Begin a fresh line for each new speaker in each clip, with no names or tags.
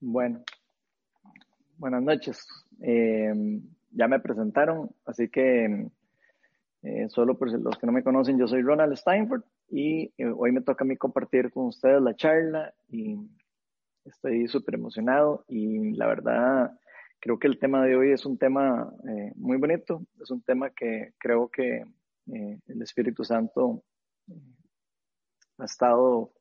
Bueno, buenas noches. Eh, ya me presentaron, así que eh, solo por los que no me conocen, yo soy Ronald Steinford y eh, hoy me toca a mí compartir con ustedes la charla y estoy súper emocionado y la verdad creo que el tema de hoy es un tema muy bonito, es un tema que creo que el Espíritu Santo ha estado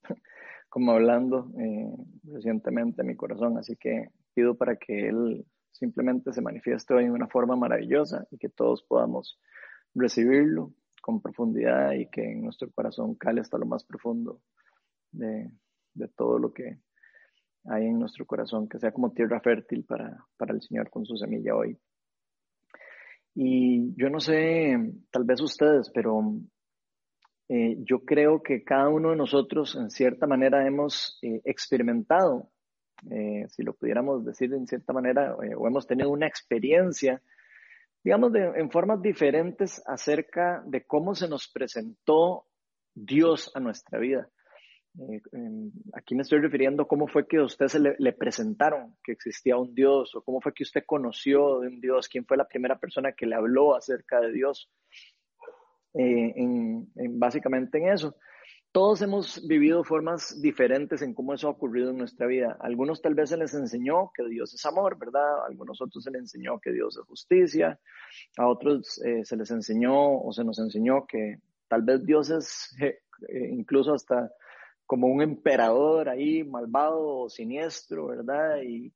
como hablando eh, recientemente en mi corazón, así que pido para que Él simplemente se manifieste hoy de una forma maravillosa y que todos podamos recibirlo con profundidad y que en nuestro corazón cale hasta lo más profundo de, de todo lo que hay en nuestro corazón, que sea como tierra fértil para, para el Señor con su semilla hoy. Y yo no sé, tal vez ustedes, pero eh, yo creo que cada uno de nosotros en cierta manera hemos eh, experimentado, eh, si lo pudiéramos decir en cierta manera, o hemos tenido una experiencia, digamos, en formas diferentes acerca de cómo se nos presentó Dios a nuestra vida. aquí me estoy refiriendo a cómo fue que a usted se le, presentaron que existía un Dios o cómo fue que usted conoció de un Dios, quién fue la primera persona que le habló acerca de Dios. Eh, en, básicamente en eso. Todos hemos vivido formas diferentes en cómo eso ha ocurrido en nuestra vida. algunos tal vez se les enseñó que Dios es amor, ¿verdad? Algunos otros se les enseñó que Dios es justicia. A otros eh, se les enseñó o se nos enseñó que tal vez Dios es eh, incluso hasta como un emperador ahí malvado o siniestro, ¿verdad? Y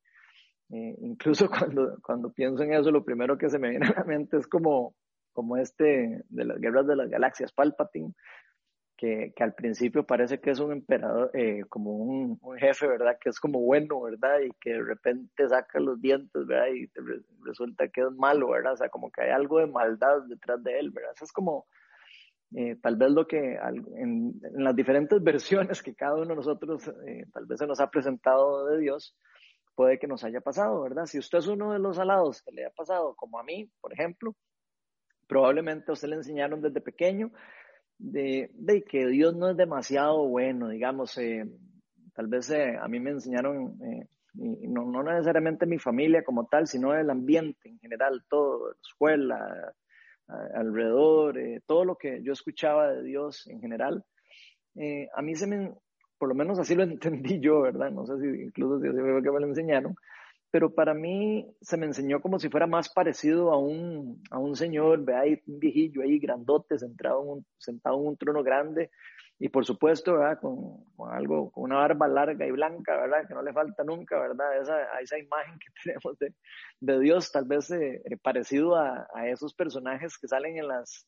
incluso cuando, cuando pienso en eso, lo primero que se me viene a la mente es como como este de las guerras de las galaxias, Palpatine, que, que al principio parece que es un emperador, eh, como un, jefe, ¿verdad? Que es como bueno, ¿verdad? Y que de repente saca los dientes, ¿verdad? Y resulta que es malo, ¿verdad? O sea, como que hay algo de maldad detrás de él, ¿verdad? Eso es como, eh, tal vez lo que en, en, las diferentes versiones que cada uno de nosotros eh, tal vez se nos ha presentado de Dios, puede que nos haya pasado, ¿verdad? Si usted es uno de los alados que le ha pasado, como a mí, por ejemplo, probablemente a usted le enseñaron desde pequeño de, que Dios no es demasiado bueno, digamos, eh, tal vez eh, a mí me enseñaron, eh, no, no, necesariamente mi familia como tal, sino el ambiente en general, todo, la escuela, alrededor, todo lo que yo escuchaba de Dios en general, a mí se me, por lo menos así lo entendí yo, ¿verdad? No sé si incluso si fue que me lo enseñaron, pero para mí se me enseñó como si fuera más parecido a un, a un señor, ve ahí un viejillo ahí grandote, sentado en un, sentado en un trono grande, y por supuesto, ¿verdad? Con, con, algo, con una barba larga y blanca, ¿verdad? Que no le falta nunca, ¿verdad? Esa, esa imagen que tenemos de, de Dios, tal vez eh, eh, parecido a, a, esos personajes que salen en las,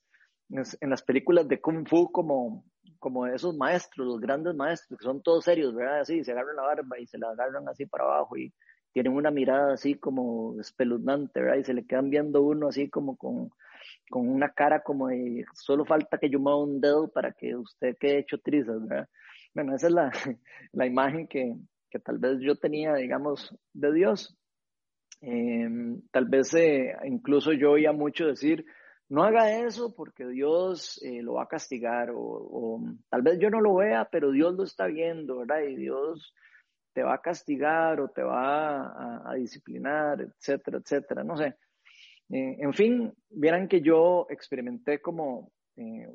en las películas de Kung Fu como, como esos maestros, los grandes maestros, que son todos serios, ¿verdad? Así, se agarran la barba y se la agarran así para abajo y tienen una mirada así como espeluznante, ¿verdad? Y se le quedan viendo uno así como con, con una cara como de solo falta que yo mueva un dedo para que usted quede hecho trizas, ¿verdad? Bueno, esa es la, la imagen que, que, tal vez yo tenía, digamos, de Dios. Em, tal vez eh, incluso yo oía mucho decir, no haga eso porque Dios eh, lo va a castigar o, o, tal vez yo no lo vea, pero Dios lo está viendo, ¿verdad? Y Dios te va a castigar o te va a, disciplinar, etcétera, etcétera, no sé. Eh, en fin, vieran que yo experimenté como, eh,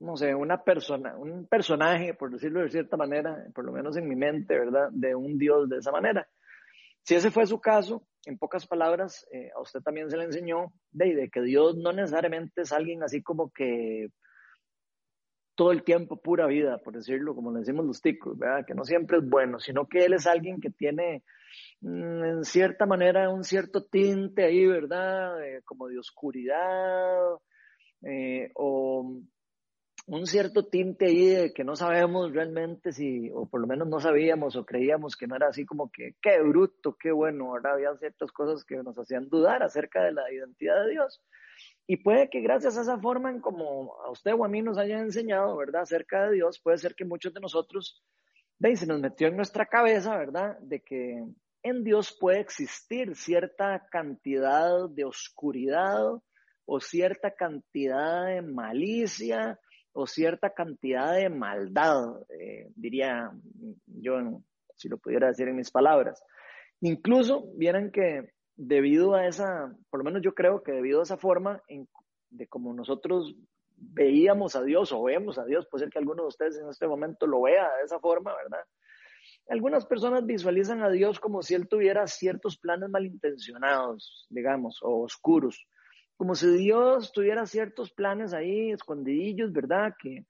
no sé, una persona, un personaje, por decirlo de cierta manera, por lo menos en mi mente, ¿verdad?, de un Dios de esa manera. Si ese fue su caso, en pocas palabras, eh, a usted también se le enseñó de, de que Dios no necesariamente es alguien así como que todo el tiempo pura vida, por decirlo, como le decimos los ticos, ¿verdad? Que no siempre es bueno, sino que él es alguien que tiene, mm, en cierta manera, un cierto tinte ahí, ¿verdad? como de oscuridad, eh, o un cierto tinte ahí de que no sabemos realmente si, o por lo menos no sabíamos o creíamos que no era así como que, qué bruto, qué bueno, ¿verdad? Había ciertas cosas que nos hacían dudar acerca de la identidad de Dios. Y puede que gracias a esa forma en como a usted o a mí nos hayan enseñado, ¿verdad?, acerca de Dios, puede ser que muchos de nosotros, de se nos metió en nuestra cabeza, ¿verdad?, de que en Dios puede existir cierta cantidad de oscuridad o cierta cantidad de malicia o cierta cantidad de maldad, eh, diría yo, si lo pudiera decir en mis palabras. Incluso vieran que debido a esa, por lo menos yo creo que debido a esa forma de como nosotros veíamos a Dios o vemos a Dios, puede ser que alguno de ustedes en este momento lo vea de esa forma, ¿verdad? Algunas personas visualizan a Dios como si Él tuviera ciertos planes malintencionados, digamos, o oscuros, como si Dios tuviera ciertos planes ahí escondidillos, ¿verdad? Que,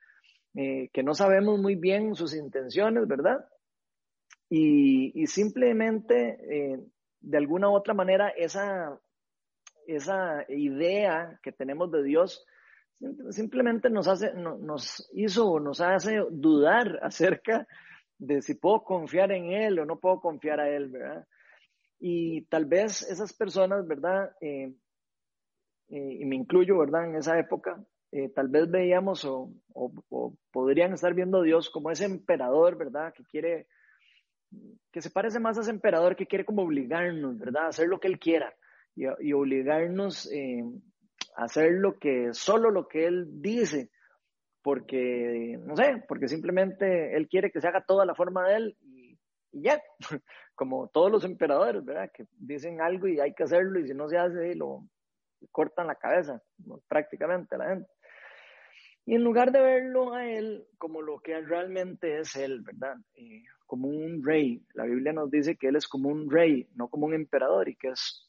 eh, que no sabemos muy bien sus intenciones, ¿verdad? Y, simplemente, eh, de alguna u otra manera, esa, esa idea que tenemos de Dios simplemente nos hace, nos hizo o nos hace dudar acerca de si puedo confiar en Él o no puedo confiar a Él, ¿verdad? Y tal vez esas personas, ¿verdad? Eh, eh, y me incluyo, ¿verdad? En esa época, eh, tal vez veíamos o, o, podrían estar viendo a Dios como ese emperador, ¿verdad? Que quiere, que se parece más a ese emperador que quiere como obligarnos, ¿verdad? A hacer lo que Él quiera y, obligarnos a hacer lo que, solo lo que Él dice porque, no sé, porque simplemente él quiere que se haga toda la forma de él y, ya, como todos los emperadores, ¿verdad? Que dicen algo y hay que hacerlo y si no se hace, lo cortan la cabeza, prácticamente la gente. Y en lugar de verlo a él como lo que realmente es él, ¿verdad? Eh, como un rey. La Biblia nos dice que él es como un rey, no como un emperador, y que es,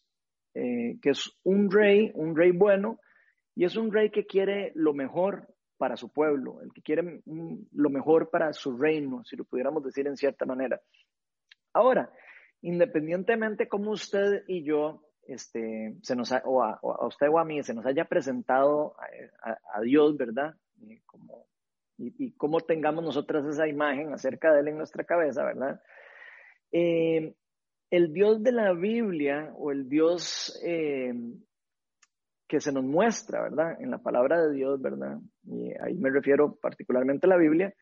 eh, que es un rey, un rey bueno, y es un rey que quiere lo mejor para su pueblo, el que quiere lo mejor para su reino, si lo pudiéramos decir en cierta manera. Ahora, independientemente cómo usted y yo, este, se nos o, a, usted o a mí, se nos haya presentado a, Dios, ¿verdad? Y, como, y, cómo tengamos nosotras esa imagen acerca de Él en nuestra cabeza, ¿verdad? Eh, el Dios de la Biblia o el Dios eh, que se nos muestra, ¿verdad? En la palabra de Dios, ¿verdad? Y ahí me refiero particularmente a la Biblia.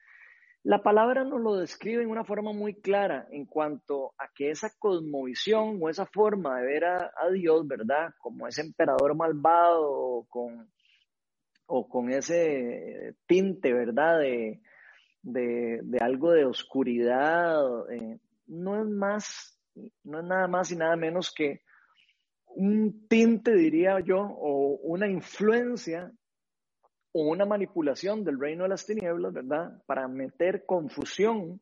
La palabra nos lo describe en una forma muy clara en cuanto a que esa cosmovisión o esa forma de ver a, Dios, ¿verdad? Como ese emperador malvado con, o con ese tinte, ¿verdad? De, de, algo de oscuridad, eh, no es más, no es nada más y nada menos que un tinte, diría yo, o una influencia o una manipulación del reino de las tinieblas, ¿verdad? Para meter confusión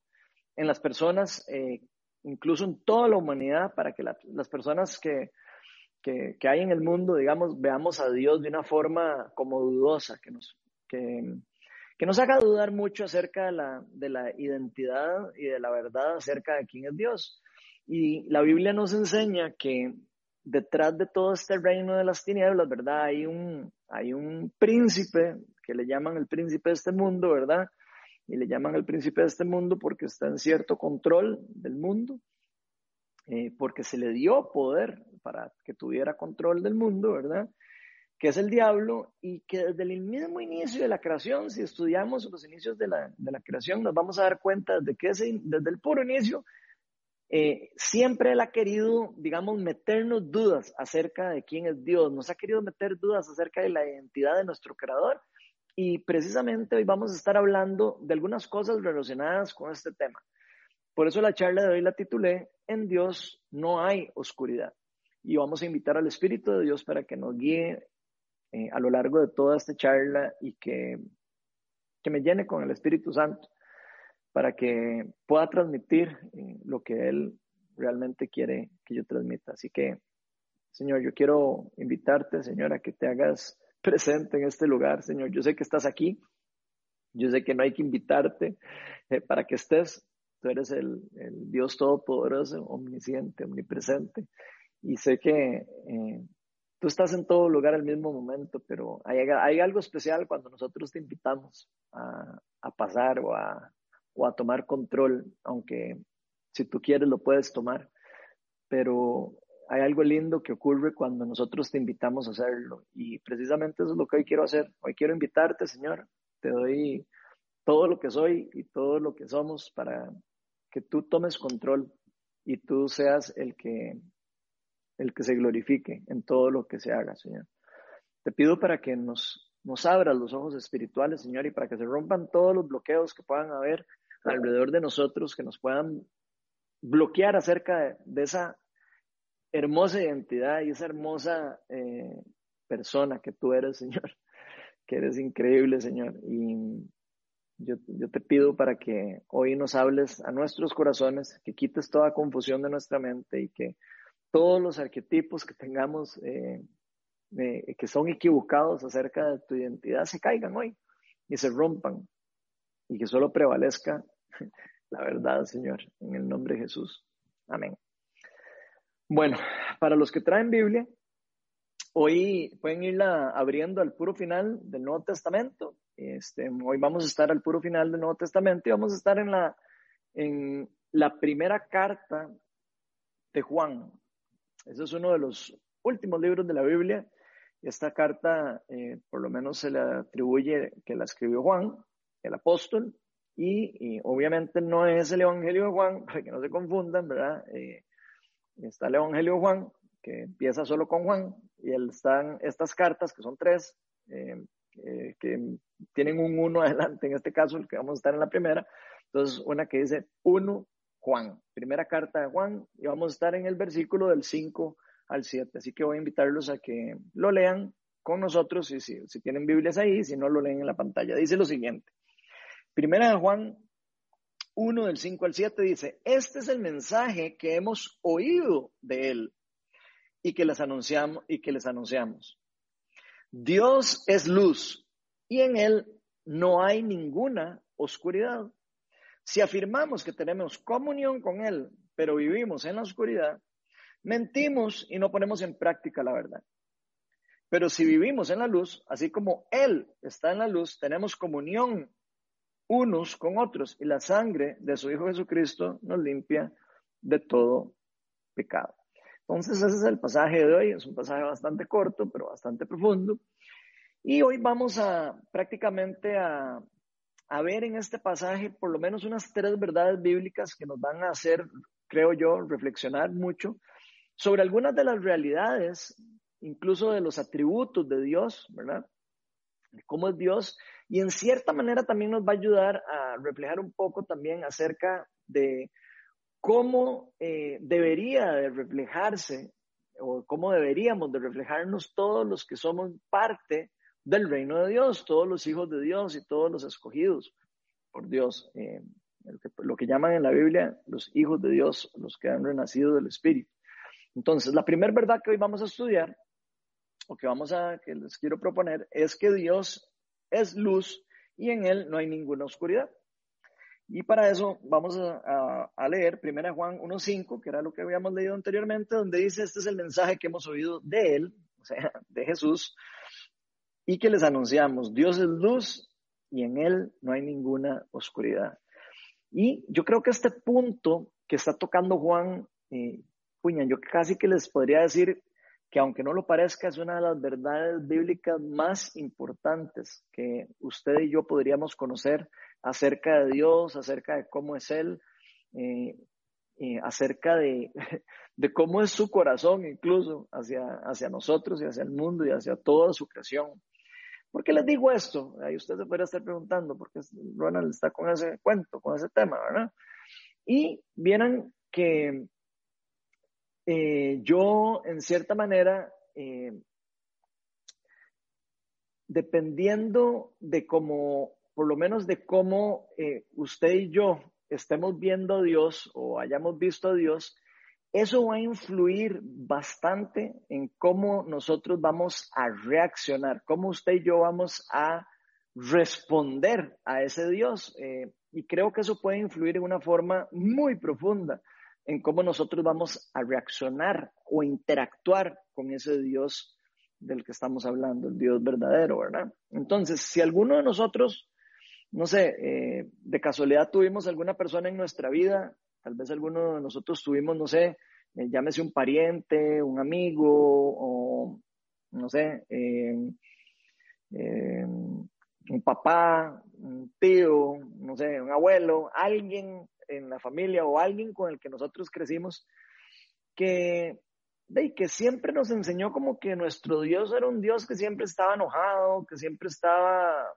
en las personas, eh, incluso en toda la humanidad, para que las personas que, que, hay en el mundo, digamos, veamos a Dios de una forma como dudosa, que nos, que, que nos haga dudar mucho acerca de la, de la identidad y de la verdad acerca de quién es Dios. Y la Biblia nos enseña que detrás de todo este reino de las tinieblas, ¿verdad? Hay un, hay un príncipe que le llaman el príncipe de este mundo, ¿verdad? Y le llaman el príncipe de este mundo porque está en cierto control del mundo, eh, porque se le dio poder para que tuviera control del mundo, ¿verdad? Que es el diablo y que desde el mismo inicio de la creación, si estudiamos los inicios de la, de la creación, nos vamos a dar cuenta de que ese, desde el puro inicio eh, siempre Él ha querido, digamos, meternos dudas acerca de quién es Dios, nos ha querido meter dudas acerca de la identidad de nuestro Creador y precisamente hoy vamos a estar hablando de algunas cosas relacionadas con este tema. Por eso la charla de hoy la titulé En Dios no hay oscuridad y vamos a invitar al Espíritu de Dios para que nos guíe eh, a lo largo de toda esta charla y que, que me llene con el Espíritu Santo para que pueda transmitir eh, lo que Él realmente quiere que yo transmita. Así que, Señor, yo quiero invitarte, Señor, a que te hagas presente en este lugar, Señor. Yo sé que estás aquí, yo sé que no hay que invitarte eh, para que estés. Tú eres el, Dios Todopoderoso, omnisciente, omnipresente. Y sé que eh, tú estás en todo lugar al mismo momento, pero hay, algo especial cuando nosotros te invitamos a pasar o a, o a tomar control, aunque si tú quieres lo puedes tomar, pero hay algo lindo que ocurre cuando nosotros te invitamos a hacerlo y precisamente eso es lo que hoy quiero hacer. Hoy quiero invitarte, Señor, te doy todo lo que soy y todo lo que somos para que tú tomes control y tú seas el que el que se glorifique en todo lo que se haga, Señor. Te pido para que nos, nos abras los ojos espirituales, Señor, y para que se rompan todos los bloqueos que puedan haber alrededor de nosotros que nos puedan bloquear acerca de, esa hermosa identidad y esa hermosa eh, persona que tú eres, Señor, que eres increíble, Señor. Y yo, yo, te pido para que hoy nos hables a nuestros corazones, que quites toda confusión de nuestra mente y que todos los arquetipos que tengamos eh, eh, que son equivocados acerca de tu identidad se caigan hoy y se rompan y que solo prevalezca la verdad, Señor, en el nombre de Jesús. Amén. Bueno, para los que traen Biblia, hoy pueden irla abriendo al puro final del Nuevo Testamento. Este, hoy vamos a estar al puro final del Nuevo Testamento y vamos a estar en la, en la primera carta de Juan. Ese es uno de los últimos libros de la Biblia. Esta carta, eh, por lo menos se le atribuye que la escribió Juan, el apóstol, y, obviamente no es el Evangelio de Juan, para que no se confundan, ¿verdad? Eh, está el Evangelio de Juan, que empieza solo con Juan, y están estas cartas, que son tres, eh, que tienen un uno adelante, en este caso, el que vamos a estar en la primera. Entonces, una que dice uno Juan, primera carta de Juan, y vamos a estar en el versículo del 5 al 7. Así que voy a invitarlos a que lo lean con nosotros, y si, tienen Biblias ahí, si no lo leen en la pantalla. Dice lo siguiente. Primera de Juan 1 del 5 al 7 dice, este es el mensaje que hemos oído de él y que anunciamos y que les anunciamos. Dios es luz y en él no hay ninguna oscuridad. Si afirmamos que tenemos comunión con él, pero vivimos en la oscuridad, mentimos y no ponemos en práctica la verdad. Pero si vivimos en la luz, así como él está en la luz, tenemos comunión unos con otros y la sangre de su Hijo Jesucristo nos limpia de todo pecado. Entonces ese es el pasaje de hoy, es un pasaje bastante corto, pero bastante profundo. Y hoy vamos a prácticamente a, a ver en este pasaje por lo menos unas tres verdades bíblicas que nos van a hacer, creo yo, reflexionar mucho sobre algunas de las realidades, incluso de los atributos de Dios, ¿verdad? cómo es Dios y en cierta manera también nos va a ayudar a reflejar un poco también acerca de cómo eh, debería de reflejarse o cómo deberíamos de reflejarnos todos los que somos parte del reino de Dios, todos los hijos de Dios y todos los escogidos por Dios, eh, lo, que, llaman en la Biblia los hijos de Dios, los que han renacido del Espíritu. Entonces, la primera verdad que hoy vamos a estudiar o que vamos a, que les quiero proponer, es que Dios es luz y en Él no hay ninguna oscuridad. Y para eso vamos a, a, leer 1 Juan 1.5, que era lo que habíamos leído anteriormente, donde dice, este es el mensaje que hemos oído de Él, o sea, de Jesús, y que les anunciamos, Dios es luz y en Él no hay ninguna oscuridad. Y yo creo que este punto que está tocando Juan, eh, yo casi que les podría decir que aunque no lo parezca, es una de las verdades bíblicas más importantes que usted y yo podríamos conocer acerca de Dios, acerca de cómo es Él, eh, eh, acerca de, de, cómo es su corazón incluso hacia, hacia nosotros y hacia el mundo y hacia toda su creación. ¿Por qué les digo esto? Ahí usted se podría estar preguntando, porque Ronald está con ese cuento, con ese tema, ¿verdad? Y vieran que eh, yo, en cierta manera, eh, dependiendo de cómo, por lo menos de cómo eh, usted y yo estemos viendo a Dios o hayamos visto a Dios, eso va a influir bastante en cómo nosotros vamos a reaccionar, cómo usted y yo vamos a responder a ese Dios. y creo que eso puede influir en una forma muy profunda en cómo nosotros vamos a reaccionar o interactuar con ese Dios del que estamos hablando, el Dios verdadero, ¿verdad? Entonces, si alguno de nosotros, no sé, eh, de casualidad tuvimos alguna persona en nuestra vida, tal vez alguno de nosotros tuvimos, no sé, eh, llámese un pariente, un amigo, o no sé, eh, un papá, un tío, no sé, un abuelo, alguien en la familia o alguien con el que nosotros crecimos que, de, que siempre nos enseñó como que nuestro Dios era un Dios que siempre estaba enojado, que siempre estaba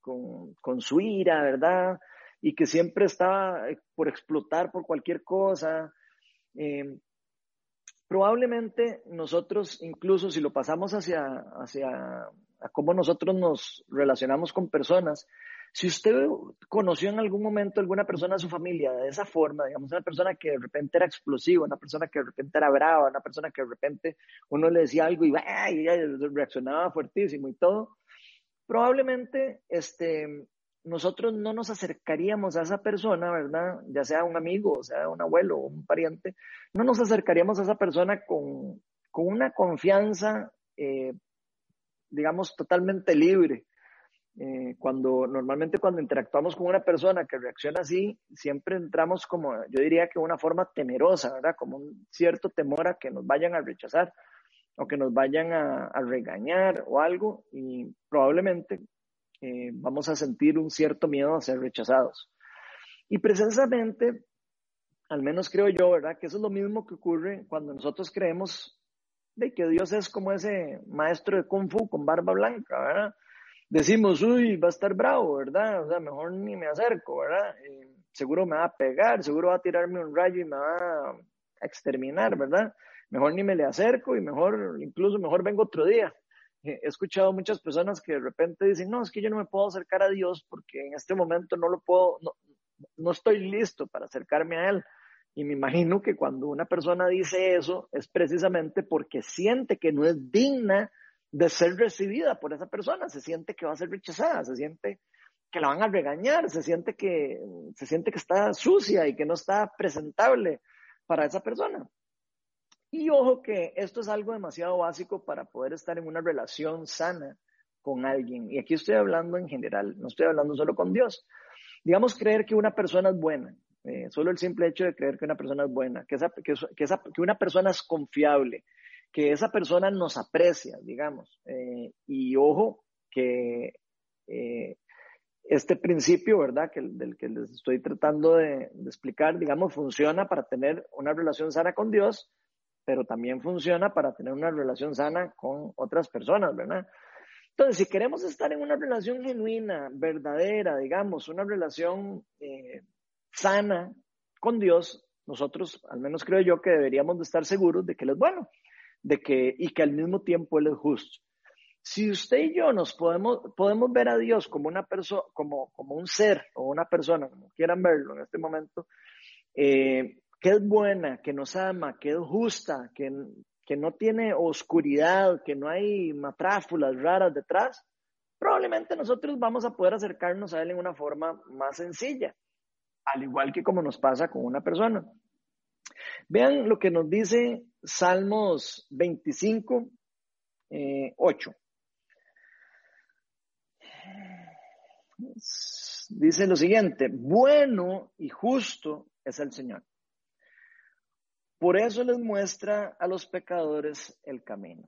con, con su ira, ¿verdad? Y que siempre estaba eh, por explotar por cualquier cosa. Em, probablemente nosotros, incluso si lo pasamos hacia, hacia cómo nosotros nos relacionamos con personas, si usted conoció en algún momento alguna persona de su familia de esa forma, digamos, una persona que de repente era explosiva, una persona que de repente era brava, una persona que de repente uno le decía algo y, reaccionaba fuertísimo y todo, probablemente este, nosotros no nos acercaríamos a esa persona, ¿verdad? Ya sea un amigo, o sea un abuelo un pariente, no nos acercaríamos a esa persona con, con una confianza, eh, digamos, totalmente libre. Eh, cuando normalmente cuando interactuamos con una persona que reacciona así, siempre entramos como, yo diría que una forma temerosa, ¿verdad? Como un cierto temor a que nos vayan a rechazar o que nos vayan a, regañar o algo y probablemente eh, vamos a sentir un cierto miedo a ser rechazados. Y precisamente, al menos creo yo, ¿verdad? Que eso es lo mismo que ocurre cuando nosotros creemos de que Dios es como ese maestro de kung fu con barba blanca, ¿verdad? decimos, uy, va a estar bravo, ¿verdad? O sea, mejor ni me acerco, ¿verdad? seguro me va a pegar, seguro va a tirarme un rayo y me va a exterminar, ¿verdad? Mejor ni me le acerco y mejor, incluso mejor vengo otro día. He escuchado muchas personas que de repente dicen, no, es que yo no me puedo acercar a Dios porque en este momento no lo puedo, no, no estoy listo para acercarme a Él. Y me imagino que cuando una persona dice eso es precisamente porque siente que no es digna de ser recibida por esa persona, se siente que va a ser rechazada, se siente que la van a regañar, se siente que, se siente que está sucia y que no está presentable para esa persona. Y ojo que esto es algo demasiado básico para poder estar en una relación sana con alguien. Y aquí estoy hablando en general, no estoy hablando solo con Dios. Digamos creer que una persona es buena, eh, solo el simple hecho de creer que una persona es buena, que, que, que una persona es confiable, que esa persona nos aprecia, digamos. Eh, y ojo, que eh, este principio, ¿verdad? Que, del que les estoy tratando de, explicar, digamos, funciona para tener una relación sana con Dios, pero también funciona para tener una relación sana con otras personas, ¿verdad? Entonces, si queremos estar en una relación genuina, verdadera, digamos, una relación eh, sana con Dios, nosotros, al menos creo yo, que deberíamos de estar seguros de que Él es bueno de que, y que al mismo tiempo Él es justo. Si usted y yo nos podemos, podemos ver a Dios como una persona, como, como un ser o una persona, como quieran verlo en este momento, eh, que es buena, que nos ama, que es justa, que, que no tiene oscuridad, que no hay matráfulas raras detrás, probablemente nosotros vamos a poder acercarnos a Él en una forma más sencilla, al igual que como nos pasa con una persona. Vean lo que nos dice Salmos 25, 8. Eh, dice lo siguiente, bueno y justo es el Señor. Por eso les muestra a los pecadores el camino.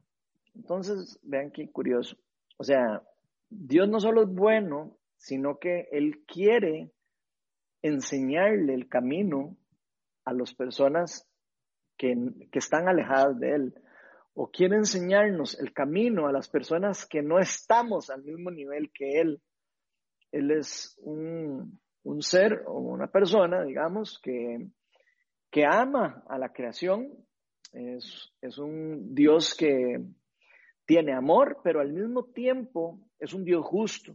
Entonces, vean qué curioso. O sea, Dios no solo es bueno, sino que Él quiere enseñarle el camino a las personas que, están alejadas de Él o quiere enseñarnos el camino a las personas que no estamos al mismo nivel que Él. Él es un, ser o una persona, digamos, que, que ama a la creación. Es, es, un Dios que tiene amor, pero al mismo tiempo es un Dios justo.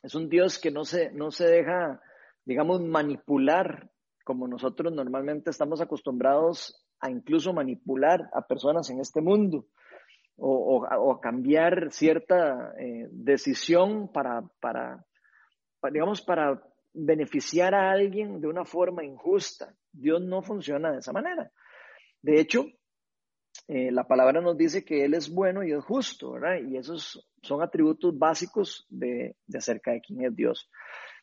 Es un Dios que no se, no se deja, digamos, manipular como nosotros normalmente estamos acostumbrados a incluso manipular a personas en este mundo o, a cambiar cierta eh, decisión para, para, digamos, para beneficiar a alguien de una forma injusta. Dios no funciona de esa manera. De hecho, eh, la palabra nos dice que Él es bueno y es justo, ¿verdad? Y esos son atributos básicos de, acerca de quién es Dios.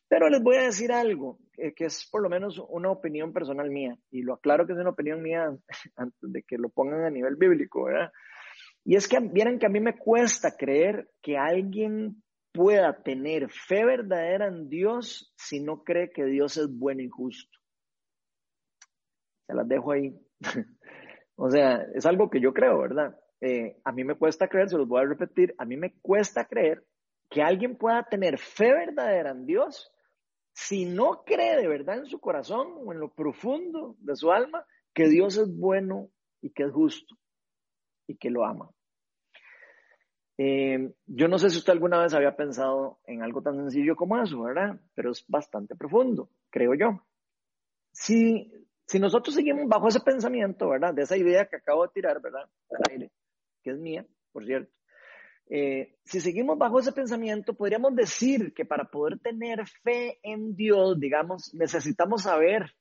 Pero les voy a decir algo, que es por lo menos una opinión personal mía, y lo aclaro que es una opinión mía antes de que lo pongan a nivel bíblico, ¿verdad? Y es que vieran que a mí me cuesta creer que alguien pueda tener fe verdadera en Dios si no cree que Dios es bueno y justo. Se las dejo ahí. o sea, es algo que yo creo, ¿verdad? Eh, a mí me cuesta creer, se los voy a repetir, a mí me cuesta creer que alguien pueda tener fe verdadera en Dios si no cree de verdad en su corazón o en lo profundo de su alma que Dios es bueno y que es justo y que lo ama. Eh, yo no sé si usted alguna vez había pensado en algo tan sencillo como eso, ¿verdad? Pero es bastante profundo, creo yo. Si, si nosotros seguimos bajo ese pensamiento, ¿verdad? De esa idea que acabo de tirar, ¿verdad? Que es mía, por cierto. Eh, si seguimos bajo ese pensamiento, podríamos decir que para poder tener fe en Dios, digamos, necesitamos saber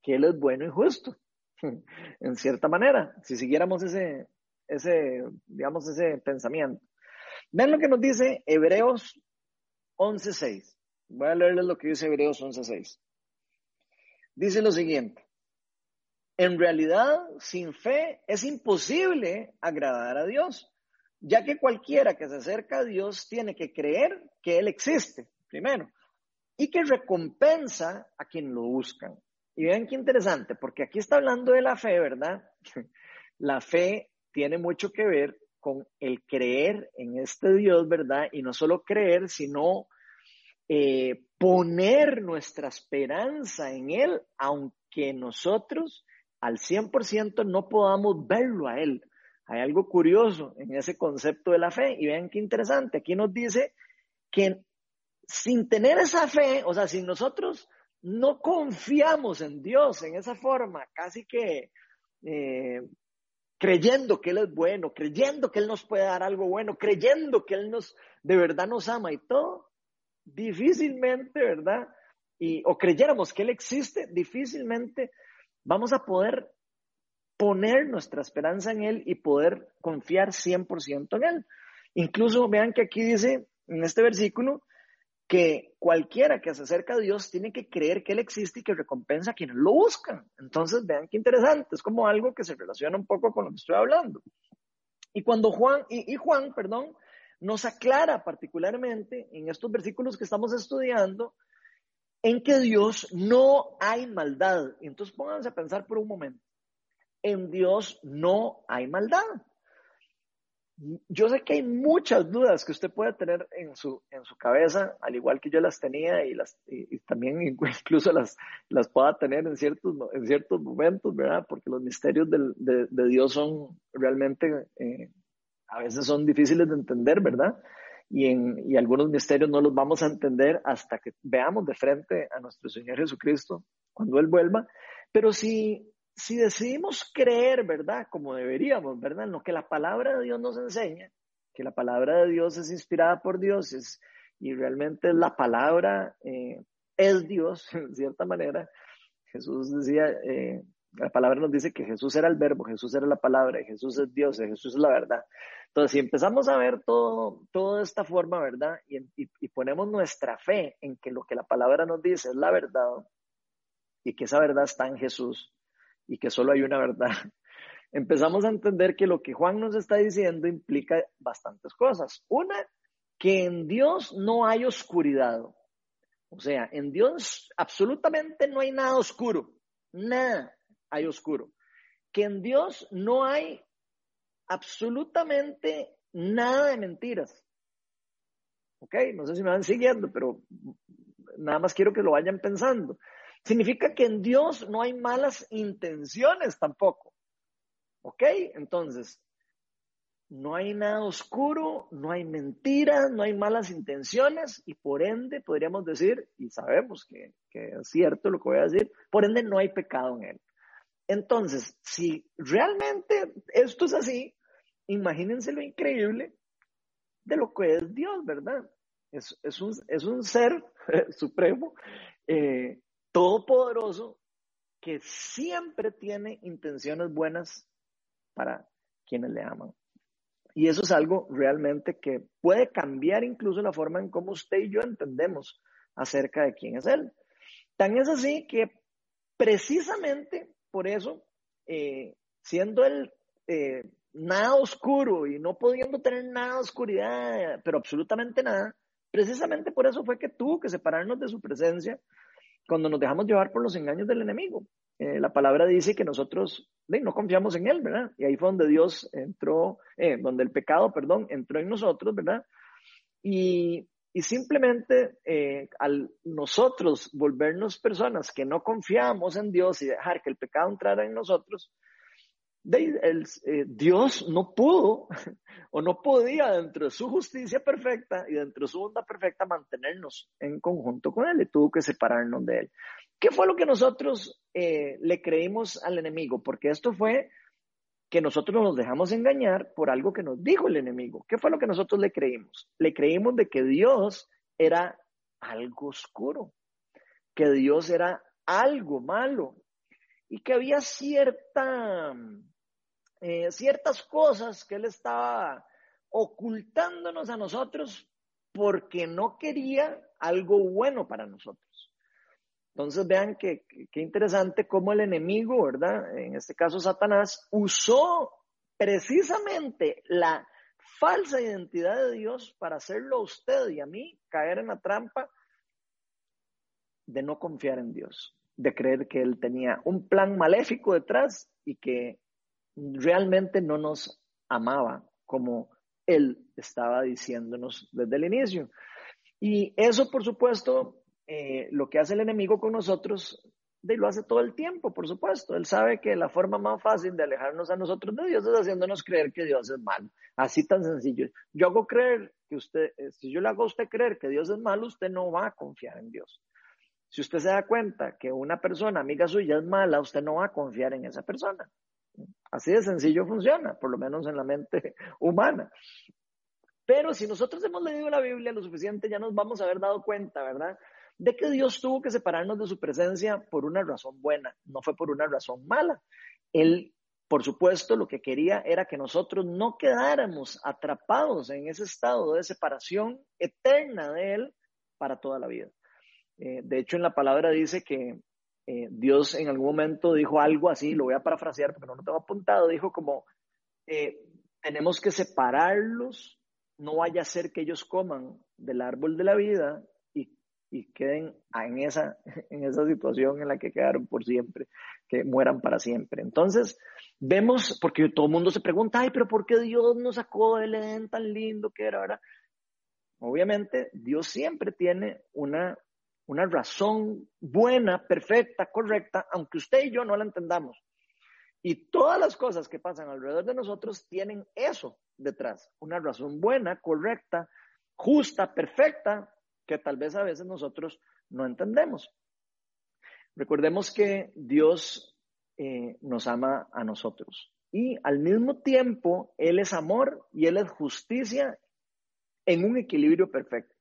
que Él es bueno y justo, en cierta manera, si siguiéramos ese, ese, digamos, ese pensamiento. Vean lo que nos dice Hebreos 11.6. Voy a leerles lo que dice Hebreos 11.6. Dice lo siguiente. En realidad, sin fe es imposible agradar a Dios, ya que cualquiera que se acerca a Dios tiene que creer que Él existe, primero, y que recompensa a quien lo buscan. Y vean qué interesante, porque aquí está hablando de la fe, ¿verdad? La fe tiene mucho que ver con el creer en este Dios, ¿verdad? Y no solo creer, sino eh, poner nuestra esperanza en Él, aunque nosotros al 100% no podamos verlo a Él. Hay algo curioso en ese concepto de la fe y vean qué interesante. Aquí nos dice que sin tener esa fe, o sea, si nosotros no confiamos en Dios en esa forma, casi que eh, creyendo que Él es bueno, creyendo que Él nos puede dar algo bueno, creyendo que Él nos de verdad nos ama y todo, difícilmente, ¿verdad? Y, o creyéramos que Él existe, difícilmente vamos a poder poner nuestra esperanza en Él y poder confiar 100% en Él. Incluso vean que aquí dice en este versículo que cualquiera que se acerca a Dios tiene que creer que Él existe y que recompensa a quienes lo buscan. Entonces, vean qué interesante, es como algo que se relaciona un poco con lo que estoy hablando. Y cuando Juan, y, Juan, perdón, nos aclara particularmente en estos versículos que estamos estudiando, en que Dios no hay maldad. Entonces pónganse a pensar por un momento. En Dios no hay maldad. Yo sé que hay muchas dudas que usted puede tener en su, en su cabeza, al igual que yo las tenía y, las, y, también incluso las, las pueda tener en ciertos, en ciertos momentos, ¿verdad? Porque los misterios de, de, Dios son realmente, eh, a veces son difíciles de entender, ¿verdad? Y, en, y algunos misterios no los vamos a entender hasta que veamos de frente a nuestro Señor Jesucristo cuando Él vuelva. Pero si si decidimos creer, ¿verdad? Como deberíamos, ¿verdad? En lo que la palabra de Dios nos enseña, que la palabra de Dios es inspirada por Dios es, y realmente la palabra eh, es Dios, en cierta manera. Jesús decía, eh, la palabra nos dice que Jesús era el verbo, Jesús era la palabra, Jesús es Dios, Jesús es la verdad. Entonces, si empezamos a ver todo, de esta forma, ¿verdad? Y, y ponemos nuestra fe en que lo que la palabra nos dice es la verdad y que esa verdad está en Jesús, y que solo hay una verdad, empezamos a entender que lo que Juan nos está diciendo implica bastantes cosas. Una, que en Dios no hay oscuridad. O sea, en Dios absolutamente no hay nada oscuro. Nada hay oscuro. Que en Dios no hay absolutamente nada de mentiras. ¿Ok? No sé si me van siguiendo, pero nada más quiero que lo vayan pensando. Significa que en Dios no hay malas intenciones tampoco. ¿Ok? Entonces, no hay nada oscuro, no hay mentiras, no hay malas intenciones y por ende podríamos decir, y sabemos que, que, es cierto lo que voy a decir, por ende no hay pecado en él. Entonces, si realmente esto es así, imagínense lo increíble de lo que es Dios, ¿verdad? Es, un, es un, ser supremo eh, todopoderoso que siempre tiene intenciones buenas para quienes le aman. Y eso es algo realmente que puede cambiar incluso la forma en cómo usted y yo entendemos acerca de quién es Él. Tan es así que precisamente por eso, eh, siendo Él eh, nada oscuro y no pudiendo tener nada de oscuridad, pero absolutamente nada, precisamente por eso fue que tuvo que separarnos de su presencia cuando nos dejamos llevar por los engaños del enemigo. Eh, la palabra dice que nosotros no confiamos en Él, ¿verdad? Y ahí fue donde Dios entró, eh, donde el pecado, perdón, entró en nosotros, ¿verdad? Y, y simplemente eh, al nosotros volvernos personas que no confiamos en Dios y dejar que el pecado entrara en nosotros, eh, Dios no pudo o no podía dentro de su justicia perfecta y dentro de su bondad perfecta mantenernos en conjunto con Él y tuvo que separarnos de Él. ¿Qué fue lo que nosotros eh, le creímos al enemigo? Porque esto fue que nosotros nos dejamos engañar por algo que nos dijo el enemigo. ¿Qué fue lo que nosotros le creímos? Le creímos de que Dios era algo oscuro, que Dios era algo malo y que había cierta, eh, ciertas cosas que Él estaba ocultándonos a nosotros porque no quería algo bueno para nosotros. Entonces vean qué interesante cómo el enemigo, ¿verdad? En este caso Satanás, usó precisamente la falsa identidad de Dios para hacerlo a usted y a mí caer en la trampa de no confiar en Dios, de creer que Él tenía un plan maléfico detrás y que realmente no nos amaba como Él estaba diciéndonos desde el inicio. Y eso, por supuesto, eh, lo que hace el enemigo con nosotros, lo hace todo el tiempo, por supuesto. Él sabe que la forma más fácil de alejarnos a nosotros de Dios es haciéndonos creer que Dios es malo. Así tan sencillo. Yo hago creer que usted, eh, si yo le hago a usted creer que Dios es malo, usted no va a confiar en Dios. Si usted se da cuenta que una persona amiga suya es mala, usted no va a confiar en esa persona. Así de sencillo funciona, por lo menos en la mente humana. Pero si nosotros hemos leído la Biblia lo suficiente, ya nos vamos a haber dado cuenta, ¿verdad? De que Dios tuvo que separarnos de su presencia por una razón buena, no fue por una razón mala. Él, por supuesto, lo que quería era que nosotros no quedáramos atrapados en ese estado de separación eterna de Él para toda la vida. Eh, de hecho, en la palabra dice que eh, Dios en algún momento dijo algo así, lo voy a parafrasear porque no lo tengo apuntado, dijo como, eh, tenemos que separarlos, no vaya a ser que ellos coman del árbol de la vida y queden en esa, en esa situación en la que quedaron por siempre, que mueran para siempre. Entonces, vemos, porque todo el mundo se pregunta, ay, pero ¿por qué Dios nos sacó del Edén tan lindo que era ahora? Obviamente, Dios siempre tiene una, una razón buena, perfecta, correcta, aunque usted y yo no la entendamos. Y todas las cosas que pasan alrededor de nosotros tienen eso detrás, una razón buena, correcta, justa, perfecta, que tal vez a veces nosotros no entendemos. Recordemos que Dios eh, nos ama a nosotros y al mismo tiempo Él es amor y Él es justicia en un equilibrio perfecto.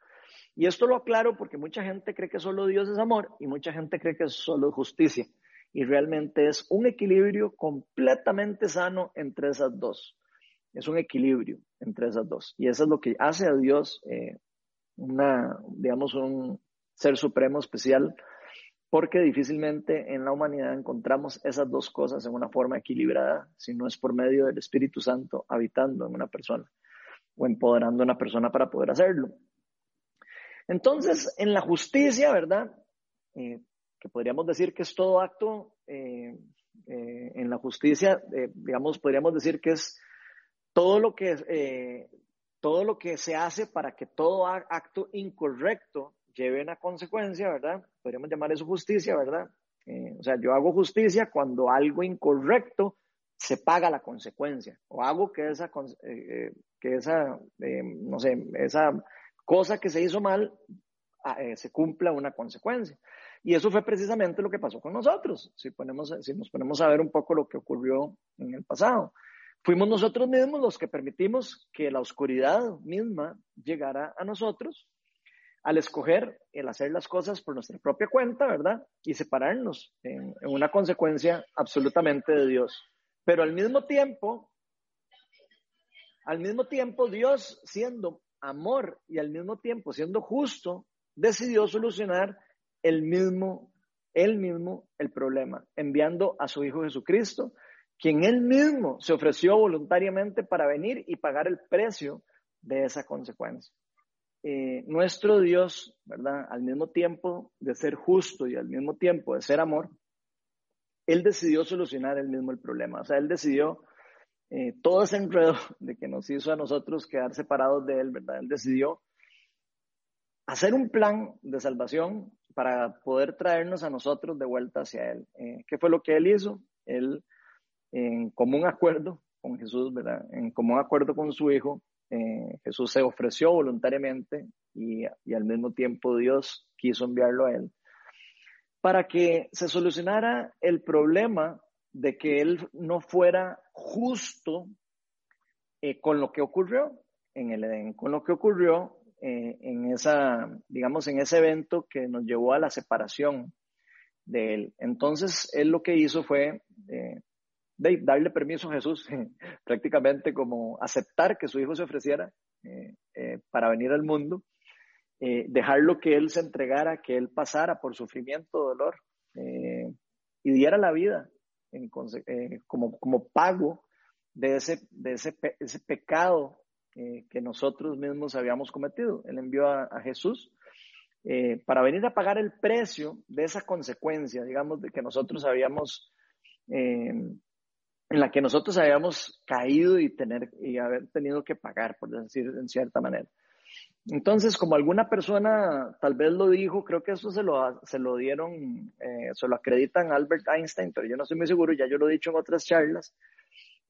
Y esto lo aclaro porque mucha gente cree que solo Dios es amor y mucha gente cree que es solo justicia. Y realmente es un equilibrio completamente sano entre esas dos. Es un equilibrio entre esas dos. Y eso es lo que hace a Dios eh, una, digamos, un ser supremo especial, porque difícilmente en la humanidad encontramos esas dos cosas en una forma equilibrada, si no es por medio del Espíritu Santo habitando en una persona o empoderando a una persona para poder hacerlo. Entonces, en la justicia, ¿verdad? Eh, que podríamos decir que es todo acto, eh, eh, en la justicia, digamos, podríamos decir que es todo lo que todo lo que se hace para que todo acto incorrecto lleve una consecuencia, ¿verdad? Podríamos llamar eso justicia, ¿verdad? Eh, o sea, yo hago justicia cuando algo incorrecto se paga la consecuencia o hago que esa, eh, eh, que esa no sé, esa cosa que se hizo mal ah, se cumpla una consecuencia. Y eso fue precisamente lo que pasó con nosotros, si, ponemos, si nos ponemos a ver un poco lo que ocurrió en el pasado. Fuimos nosotros mismos los que permitimos que la oscuridad misma llegara a nosotros al escoger el hacer las cosas por nuestra propia cuenta, ¿verdad? Y separarnos en, una consecuencia absolutamente de Dios. Pero al mismo tiempo, al mismo tiempo Dios siendo amor y al mismo tiempo siendo justo, decidió solucionar el mismo, el mismo el problema, enviando a su Hijo Jesucristo quien él mismo se ofreció voluntariamente para venir y pagar el precio de esa consecuencia. Eh, nuestro Dios, ¿verdad? Al mismo tiempo de ser justo y al mismo tiempo de ser amor, Él decidió solucionar el mismo el problema. O sea, Él decidió eh, todo ese enredo de que nos hizo a nosotros quedar separados de Él, ¿verdad? Él decidió hacer un plan de salvación para poder traernos a nosotros de vuelta hacia Él. Eh, ¿Qué fue lo que Él hizo? Él en común acuerdo con Jesús, ¿verdad? En común acuerdo con su Hijo, eh, Jesús se ofreció voluntariamente y, y al mismo tiempo Dios quiso enviarlo a él para que se solucionara el problema de que él no fuera justo eh, con lo que ocurrió en el Edén, con lo que ocurrió eh, en esa, digamos, en ese evento que nos llevó a la separación de él. Entonces, él lo que hizo fue eh, darle permiso a Jesús, prácticamente como aceptar que su hijo se ofreciera para venir al mundo, dejarlo que él se entregara, que él pasara por sufrimiento, dolor y diera la vida como, como pago de ese, de ese, ese pecado eh, que nosotros mismos habíamos cometido. Él envió a, Jesús eh, para venir a pagar el precio de esa consecuencia, digamos, de que nosotros habíamos, eh, en la que nosotros habíamos caído y, tener, y haber tenido que pagar, por decir en cierta manera. Entonces, como alguna persona tal vez lo dijo, creo que eso se lo, se lo dieron, se lo acreditan Albert Einstein, pero yo no estoy muy seguro, ya yo lo he dicho en otras charlas,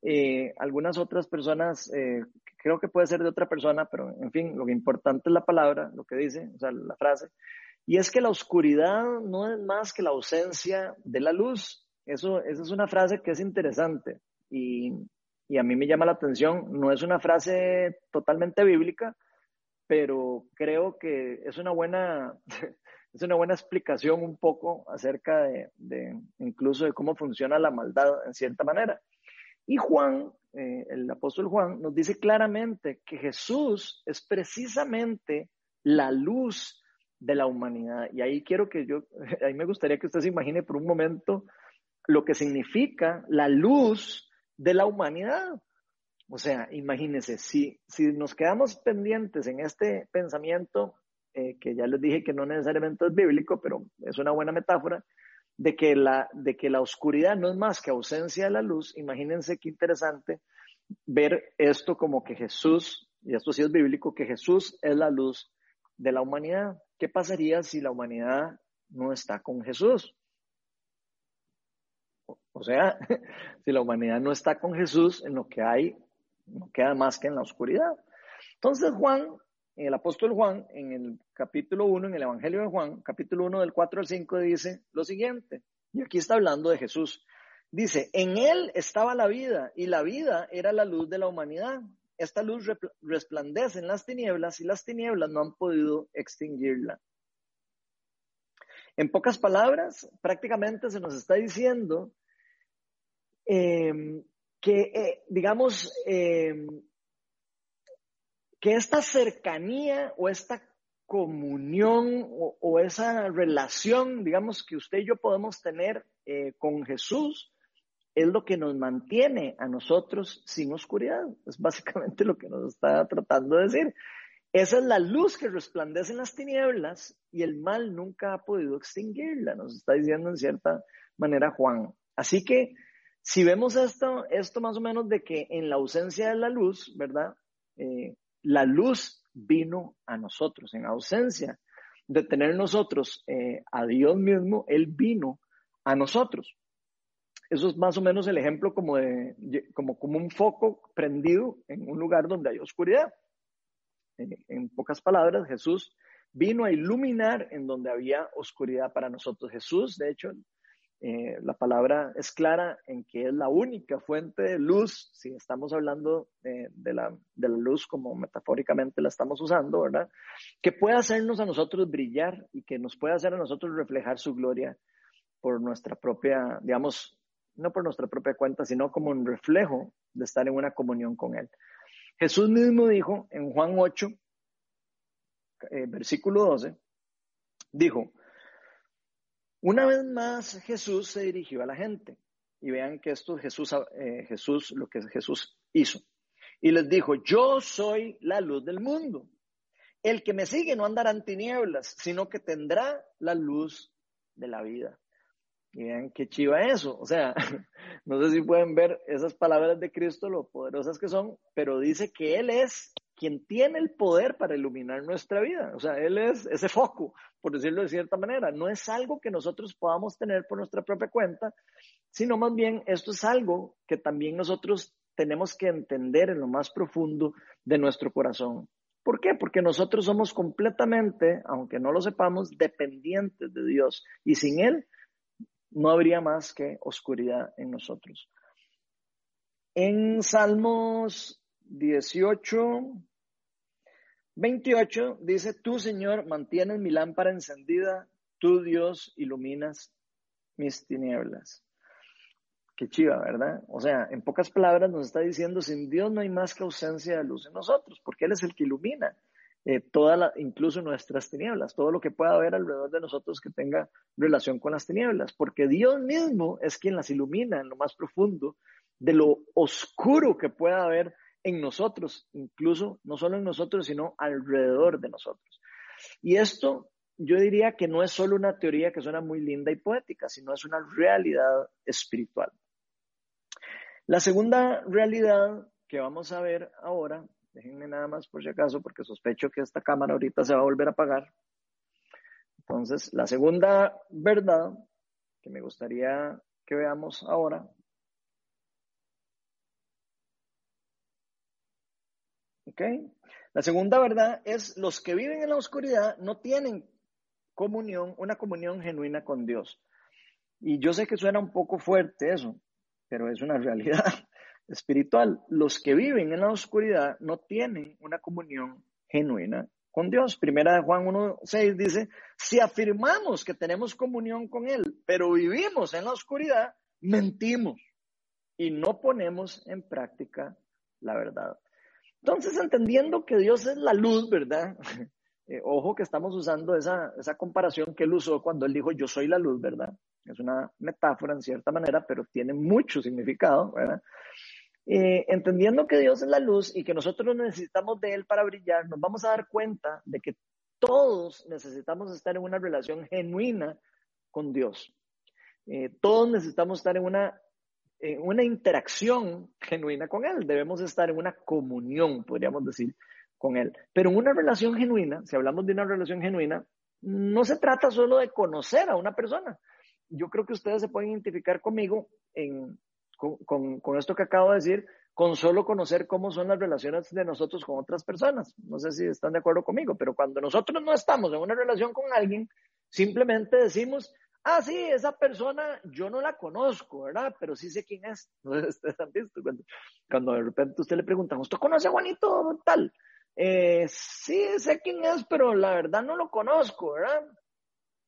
eh, algunas otras personas, eh, creo que puede ser de otra persona, pero en fin, lo importante es la palabra, lo que dice, o sea, la frase. Y es que la oscuridad no es más que la ausencia de la luz. Eso, esa es una frase que es interesante y, y a mí me llama la atención. No es una frase totalmente bíblica, pero creo que es una buena, es una buena explicación un poco acerca de, incluso de cómo funciona la maldad en cierta manera. Y Juan, eh, el apóstol Juan, nos dice claramente que Jesús es precisamente la luz de la humanidad. Y ahí quiero que yo, ahí me gustaría que usted se imagine por un momento lo que significa la luz de la humanidad. O sea, imagínense, si, si nos quedamos pendientes en este pensamiento, eh, que ya les dije que no necesariamente es bíblico, pero es una buena metáfora, de que, la, de que la oscuridad no es más que ausencia de la luz, imagínense qué interesante ver esto como que Jesús, y esto sí es bíblico, que Jesús es la luz de la humanidad. ¿Qué pasaría si la humanidad no está con Jesús? O sea, si la humanidad no está con Jesús, en lo que hay no queda más que en la oscuridad. Entonces Juan el apóstol Juan, en el capítulo 1, en el Evangelio de Juan, capítulo 1 del 4 al 5, dice lo siguiente, y aquí está hablando de Jesús. Dice, en él estaba la vida, y la vida era la luz de la humanidad. Esta luz resplandece en las tinieblas, y las tinieblas no han podido extinguirla. En pocas palabras, prácticamente se nos está diciendo em, que, eh, digamos, em, que esta cercanía o esta comunión o, esa relación, digamos, que usted y yo podemos tener eh, con Jesús, es lo que nos mantiene a nosotros sin oscuridad. Es básicamente lo que nos está tratando de decir. Esa es la luz que resplandece en las tinieblas y el mal nunca ha podido extinguirla, nos está diciendo en cierta manera Juan. Así que si vemos esto, esto más o menos de que en la ausencia de la luz, ¿verdad? Eh, la luz vino a nosotros, en ausencia de tener nosotros eh, a Dios mismo, Él vino a nosotros. Eso es más o menos el ejemplo como, de, como, como un foco prendido en un lugar donde hay oscuridad. en pocas palabras, Jesús vino a iluminar en donde había oscuridad para nosotros. Jesús, de hecho, eh, la palabra es clara en que es la única fuente de luz, si estamos hablando de, la, de, la, luz como metafóricamente la estamos usando, ¿verdad? Que puede hacernos a nosotros brillar y que nos puede hacer a nosotros reflejar su gloria por nuestra propia, digamos, no por nuestra propia cuenta, sino como un reflejo de estar en una comunión con Él. Jesús mismo dijo en Juan 8, eh, versículo 12, dijo, una vez más Jesús se dirigió a la gente y vean que esto Jesús, eh, Jesús, lo que Jesús hizo. Y les dijo, yo soy la luz del mundo. El que me sigue no andará en tinieblas, sino que tendrá la luz de la vida. Vean qué chiva eso. O sea, no sé si pueden ver esas palabras de Cristo, lo poderosas que son, pero dice que Él es quien tiene el poder para iluminar nuestra vida. O sea, Él es ese foco, por decirlo de cierta manera. No es algo que nosotros podamos tener por nuestra propia cuenta, sino más bien esto es algo que también nosotros tenemos que entender en lo más profundo de nuestro corazón. ¿Por qué? Porque nosotros somos completamente, aunque no lo sepamos, dependientes de Dios. Y sin Él no habría más que oscuridad en nosotros. En Salmos 18, 28 dice, tú Señor mantienes mi lámpara encendida, tú Dios iluminas mis tinieblas. Qué chiva, ¿verdad? O sea, en pocas palabras nos está diciendo, sin Dios no hay más que ausencia de luz en nosotros, porque Él es el que ilumina eh, toda la, incluso nuestras tinieblas, todo lo que pueda haber alrededor de nosotros que tenga relación con las tinieblas, porque Dios mismo es quien las ilumina en lo más profundo de lo oscuro que pueda haber en nosotros, incluso no solo en nosotros, sino alrededor de nosotros. Y esto yo diría que no es solo una teoría que suena muy linda y poética, sino es una realidad espiritual. La segunda realidad que vamos a ver ahora, déjenme nada más por si acaso, porque sospecho que esta cámara ahorita se va a volver a apagar. Entonces, la segunda verdad que me gustaría que veamos ahora La segunda verdad es los que viven en la oscuridad no tienen comunión, una comunión genuina con Dios. Y yo sé que suena un poco fuerte eso, pero es una realidad espiritual. Los que viven en la oscuridad no tienen una comunión genuina con Dios. Primera de Juan 1.6 dice, si afirmamos que tenemos comunión con Él, pero vivimos en la oscuridad, mentimos y no ponemos en práctica la verdad. Entonces, entendiendo que Dios es la luz, ¿verdad? Eh, ojo que estamos usando esa, esa comparación que él usó cuando él dijo yo soy la luz, ¿verdad? Es una metáfora en cierta manera, pero tiene mucho significado, ¿verdad? Eh, entendiendo que Dios es la luz y que nosotros necesitamos de Él para brillar, nos vamos a dar cuenta de que todos necesitamos estar en una relación genuina con Dios. Eh, todos necesitamos estar en una en una interacción genuina con Él, debemos estar en una comunión, podríamos decir, con Él. Pero en una relación genuina, si hablamos de una relación genuina, no se trata solo de conocer a una persona. Yo creo que ustedes se pueden identificar conmigo en, con, esto que acabo de decir, con solo conocer cómo son las relaciones de nosotros con otras personas. No sé si están de acuerdo conmigo, pero cuando nosotros no estamos en una relación con alguien, simplemente decimos, ah, sí, esa persona yo no la conozco, ¿verdad? Pero sí sé quién es. ¿Ustedes han visto? Cuando, de repente usted le pregunta, ¿usted conoce a Juanito tal? Eh, sí, sé quién es, pero la verdad no lo conozco, ¿verdad?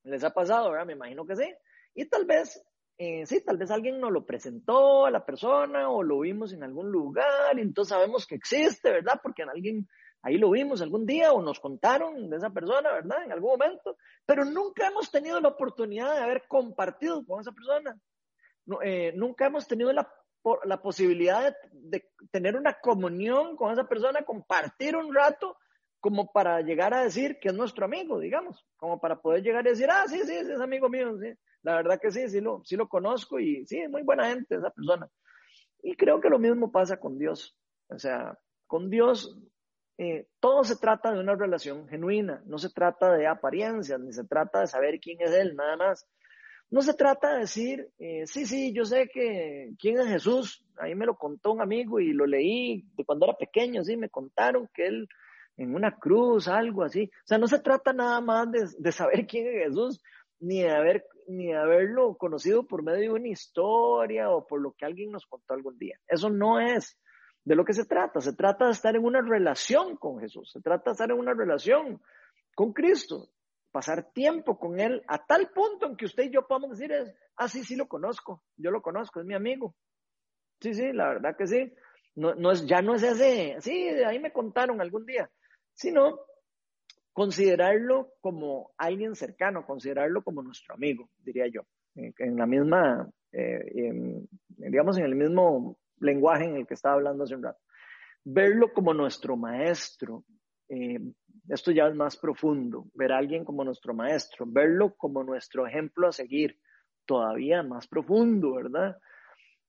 Les ha pasado, ¿verdad? Me imagino que sí. Y tal vez, eh, sí, tal vez alguien nos lo presentó a la persona o lo vimos en algún lugar y entonces sabemos que existe, ¿verdad? Porque alguien Ahí lo vimos algún día o nos contaron de esa persona, ¿verdad? En algún momento, pero nunca hemos tenido la oportunidad de haber compartido con esa persona. Eh, nunca hemos tenido la, la posibilidad de, tener una comunión con esa persona, compartir un rato como para llegar a decir que es nuestro amigo, digamos, como para poder llegar a decir, ah, sí, sí, es amigo mío, sí. La verdad que sí, sí lo, sí lo conozco y sí, es muy buena gente esa persona. Y creo que lo mismo pasa con Dios. O sea, con Dios eh, todo se trata de una relación genuina, no se trata de apariencias, ni se trata de saber quién es Él, nada más. No se trata de decir, eh, sí, sí, yo sé que quién es Jesús, ahí me lo contó un amigo y lo leí de cuando era pequeño, sí, me contaron que Él en una cruz, algo así. O sea, no se trata nada más de, de saber quién es Jesús, ni de, haber, ni de haberlo conocido por medio de una historia o por lo que alguien nos contó algún día. Eso no es de lo que se trata. Se trata de estar en una relación con Jesús, se trata de estar en una relación con Cristo, pasar tiempo con Él a tal punto en que usted y yo podamos decir, es, ah, sí, sí lo conozco, yo lo conozco, es mi amigo. Sí, sí, la verdad que sí. No, no es, ya no es ese, sí, ahí me contaron algún día, sino considerarlo como alguien cercano, considerarlo como nuestro amigo, diría yo, en, la misma, eh, digamos, en el mismo lenguaje en el que estaba hablando hace un rato. Verlo como nuestro maestro, eh, esto ya es más profundo, ver a alguien como nuestro maestro, verlo como nuestro ejemplo a seguir, todavía más profundo, ¿verdad?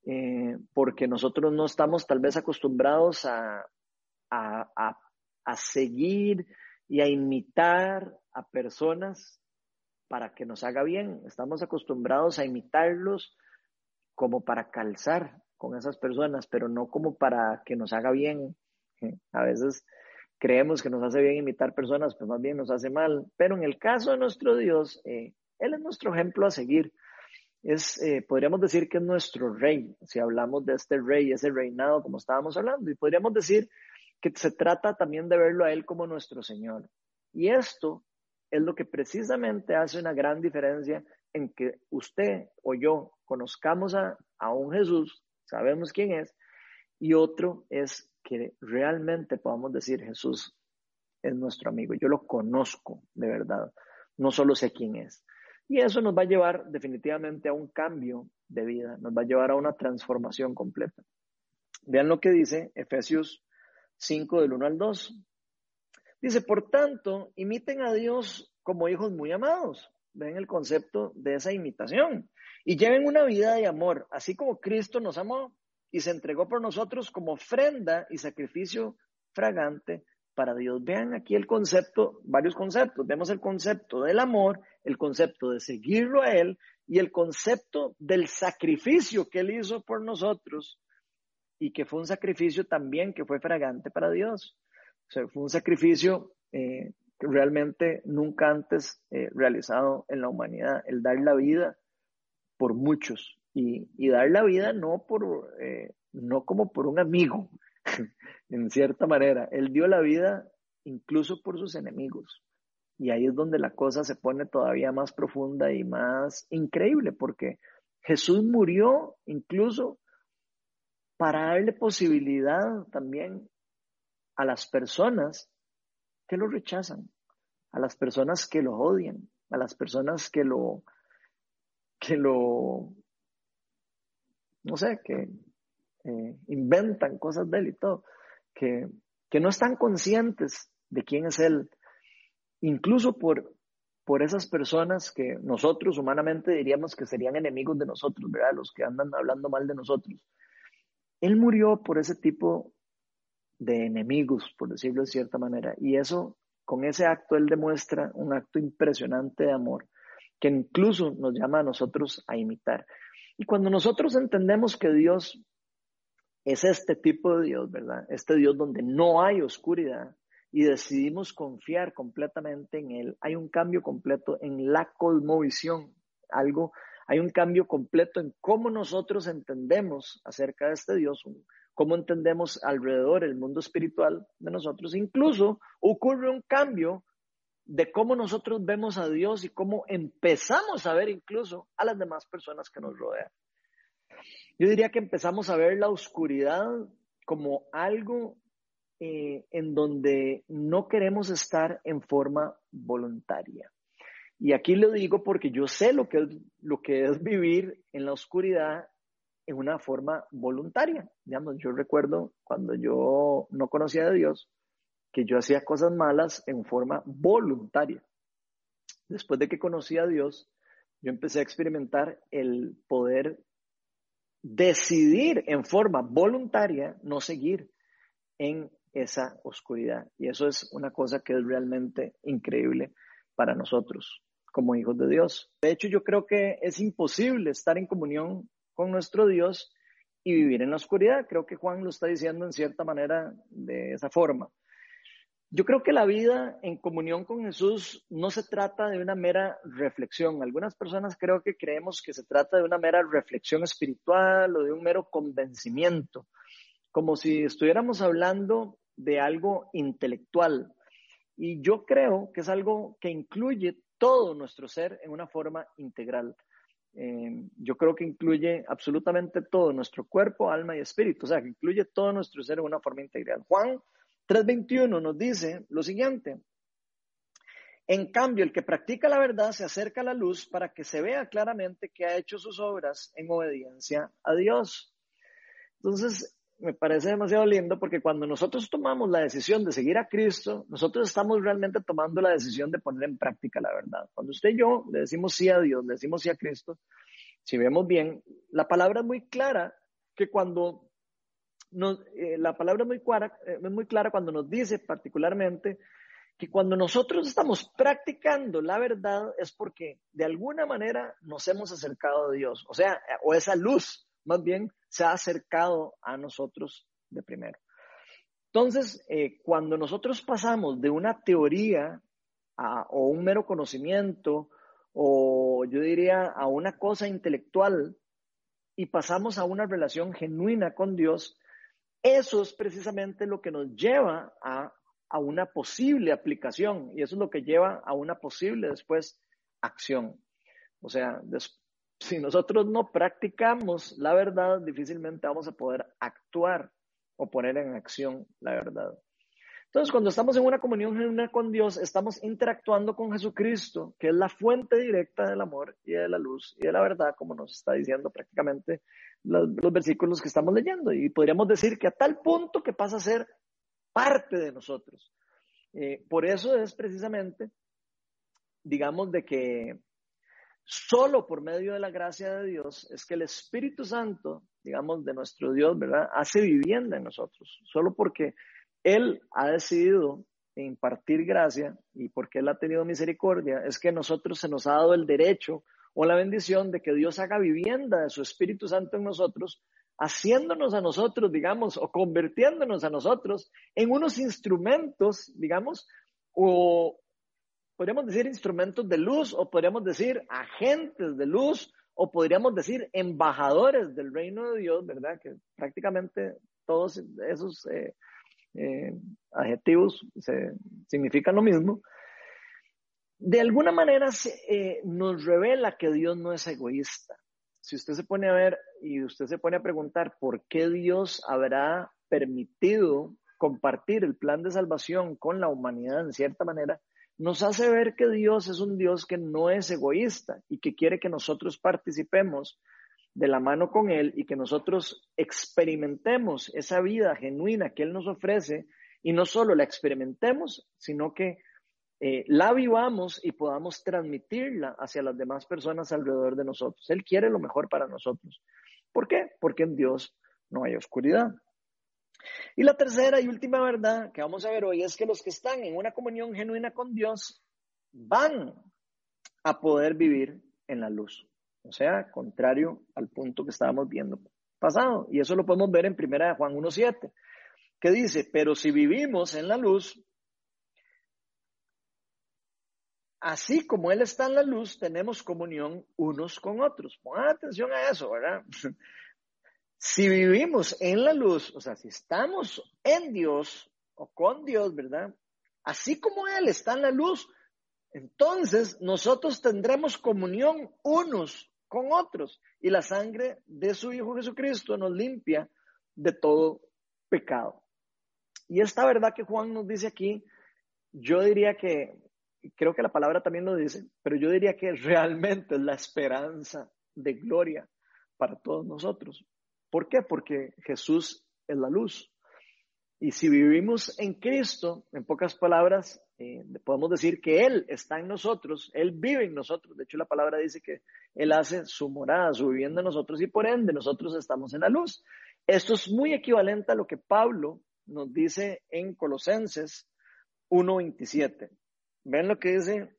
Eh, porque nosotros no estamos tal vez acostumbrados a, a, a, seguir y a imitar a personas para que nos haga bien. Estamos acostumbrados a imitarlos como para calzar con esas personas, pero no como para que nos haga bien. A veces creemos que nos hace bien imitar personas, pues más bien nos hace mal. Pero en el caso de nuestro Dios, eh, Él es nuestro ejemplo a seguir. Es, eh, podríamos decir que es nuestro rey, si hablamos de este rey, ese reinado, como estábamos hablando. Y podríamos decir que se trata también de verlo a Él como nuestro Señor. Y esto es lo que precisamente hace una gran diferencia en que usted o yo conozcamos a, a un Jesús, sabemos quién es, y otro es que realmente podamos decir Jesús es nuestro amigo, yo lo conozco de verdad, no solo sé quién es. Y eso nos va a llevar definitivamente a un cambio de vida, nos va a llevar a una transformación completa. Vean lo que dice Efesios 5 del 1 al 2. Dice, por tanto, imiten a Dios como hijos muy amados. Ven el concepto de esa imitación. Y lleven una vida de amor, así como Cristo nos amó y se entregó por nosotros como ofrenda y sacrificio fragante para Dios. Vean aquí el concepto, varios conceptos. Vemos el concepto del amor, el concepto de seguirlo a Él y el concepto del sacrificio que Él hizo por nosotros y que fue un sacrificio también que fue fragante para Dios. O sea, fue un sacrificio eh, realmente nunca antes eh, realizado en la humanidad, el dar la vida por muchos y, dar la vida no por eh, no como por un amigo, en cierta manera, él dio la vida incluso por sus enemigos. Y ahí es donde la cosa se pone todavía más profunda y más increíble, porque Jesús murió incluso para darle posibilidad también a las personas que lo rechazan, a las personas que lo odian, a las personas que lo, que lo, no sé, que eh, inventan cosas de él y todo, que, que no están conscientes de quién es él, incluso por, por esas personas que nosotros humanamente diríamos que serían enemigos de nosotros, ¿verdad? Los que andan hablando mal de nosotros. Él murió por ese tipo de enemigos, por decirlo de cierta manera. Y eso, con ese acto, Él demuestra un acto impresionante de amor que incluso nos llama a nosotros a imitar. Y cuando nosotros entendemos que Dios es este tipo de Dios, ¿verdad? Este Dios donde no hay oscuridad y decidimos confiar completamente en Él, hay un cambio completo en la cosmovisión, algo hay un cambio completo en cómo nosotros entendemos acerca de este Dios, cómo entendemos alrededor el mundo espiritual de nosotros. Incluso ocurre un cambio de cómo nosotros vemos a Dios y cómo empezamos a ver incluso a las demás personas que nos rodean. Yo diría que empezamos a ver la oscuridad como algo eh, en donde no queremos estar en forma voluntaria. Y aquí lo digo porque yo sé lo que es, vivir en la oscuridad en una forma voluntaria. Digamos, yo recuerdo cuando yo no conocía a Dios, que yo hacía cosas malas en forma voluntaria. Después de que conocí a Dios, yo empecé a experimentar el poder decidir en forma voluntaria no seguir en esa oscuridad. Y eso es una cosa que es realmente increíble para nosotros como hijos de Dios. De hecho, yo creo que es imposible estar en comunión con nuestro Dios y vivir en la oscuridad. Creo que Juan lo está diciendo en cierta manera de esa forma. Yo creo que la vida en comunión con Jesús no se trata de una mera reflexión. Algunas personas creo que creemos que se trata de una mera reflexión espiritual o de un mero convencimiento, como si estuviéramos hablando de algo intelectual. Y yo creo que es algo que incluye todo nuestro ser en una forma integral. Eh, yo creo que incluye absolutamente todo, nuestro cuerpo, alma y espíritu, o sea, que incluye todo nuestro ser en una forma integral. Juan 3:21 nos dice lo siguiente, en cambio, el que practica la verdad se acerca a la luz para que se vea claramente que ha hecho sus obras en obediencia a Dios. Entonces, me parece demasiado lindo porque cuando nosotros tomamos la decisión de seguir a Cristo, nosotros estamos realmente tomando la decisión de poner en práctica la verdad. Cuando usted y yo le decimos sí a Dios, le decimos sí a Cristo, si vemos bien, la palabra es muy clara que cuando nos, eh, la palabra es muy, clara, eh, muy clara cuando nos dice particularmente que cuando nosotros estamos practicando la verdad es porque de alguna manera nos hemos acercado a Dios, o sea, o esa luz más bien se ha acercado a nosotros de primero. Entonces, eh, cuando nosotros pasamos de una teoría o un mero conocimiento, o yo diría a una cosa intelectual, y pasamos a una relación genuina con Dios, eso es precisamente lo que nos lleva a, una posible aplicación y eso es lo que lleva a una posible después acción. O sea, si nosotros no practicamos la verdad, difícilmente vamos a poder actuar o poner en acción la verdad. Entonces, cuando estamos en una comunión genuina con Dios, estamos interactuando con Jesucristo, que es la fuente directa del amor y de la luz y de la verdad, como nos está diciendo prácticamente los, versículos que estamos leyendo. Y podríamos decir que a tal punto que pasa a ser parte de nosotros. Eh, por eso es precisamente, digamos, de que solo por medio de la gracia de Dios es que el Espíritu Santo, digamos, de nuestro Dios, ¿verdad? Hace vivienda en nosotros. Solo porque él ha decidido impartir gracia y porque Él ha tenido misericordia, es que nosotros se nos ha dado el derecho o la bendición de que Dios haga vivienda de su Espíritu Santo en nosotros, haciéndonos a nosotros, digamos, o convirtiéndonos a nosotros en unos instrumentos, digamos, o podríamos decir instrumentos de luz, o podríamos decir agentes de luz, o podríamos decir embajadores del reino de Dios, ¿verdad? Que prácticamente todos esos eh, eh, adjetivos significan lo mismo, de alguna manera eh, nos revela que Dios no es egoísta. Si usted se pone a ver y usted se pone a preguntar por qué Dios habrá permitido compartir el plan de salvación con la humanidad en cierta manera, nos hace ver que Dios es un Dios que no es egoísta y que quiere que nosotros participemos de la mano con Él y que nosotros experimentemos esa vida genuina que Él nos ofrece y no solo la experimentemos, sino que eh, la vivamos y podamos transmitirla hacia las demás personas alrededor de nosotros. Él quiere lo mejor para nosotros. ¿Por qué? Porque en Dios no hay oscuridad. Y la tercera y última verdad que vamos a ver hoy es que los que están en una comunión genuina con Dios van a poder vivir en la luz. O sea, contrario al punto que estábamos viendo pasado. Y eso lo podemos ver en primera de Juan 1.7, que dice, pero si vivimos en la luz, así como Él está en la luz, tenemos comunión unos con otros. Pongan atención a eso, ¿verdad? Si vivimos en la luz, o sea, si estamos en Dios o con Dios, ¿verdad? Así como Él está en la luz, entonces nosotros tendremos comunión unos con otros. Y la sangre de su Hijo Jesucristo nos limpia de todo pecado. Y esta verdad que Juan nos dice aquí, yo diría que, creo que la palabra también lo dice, pero yo diría que realmente es la esperanza de gloria para todos nosotros. ¿Por qué? Porque Jesús es la luz. Y si vivimos en Cristo, en pocas palabras, eh, podemos decir que Él está en nosotros, Él vive en nosotros. De hecho, la palabra dice que Él hace su morada, su vivienda en nosotros y por ende nosotros estamos en la luz. Esto es muy equivalente a lo que Pablo nos dice en Colosenses 1.27. Ven lo que dice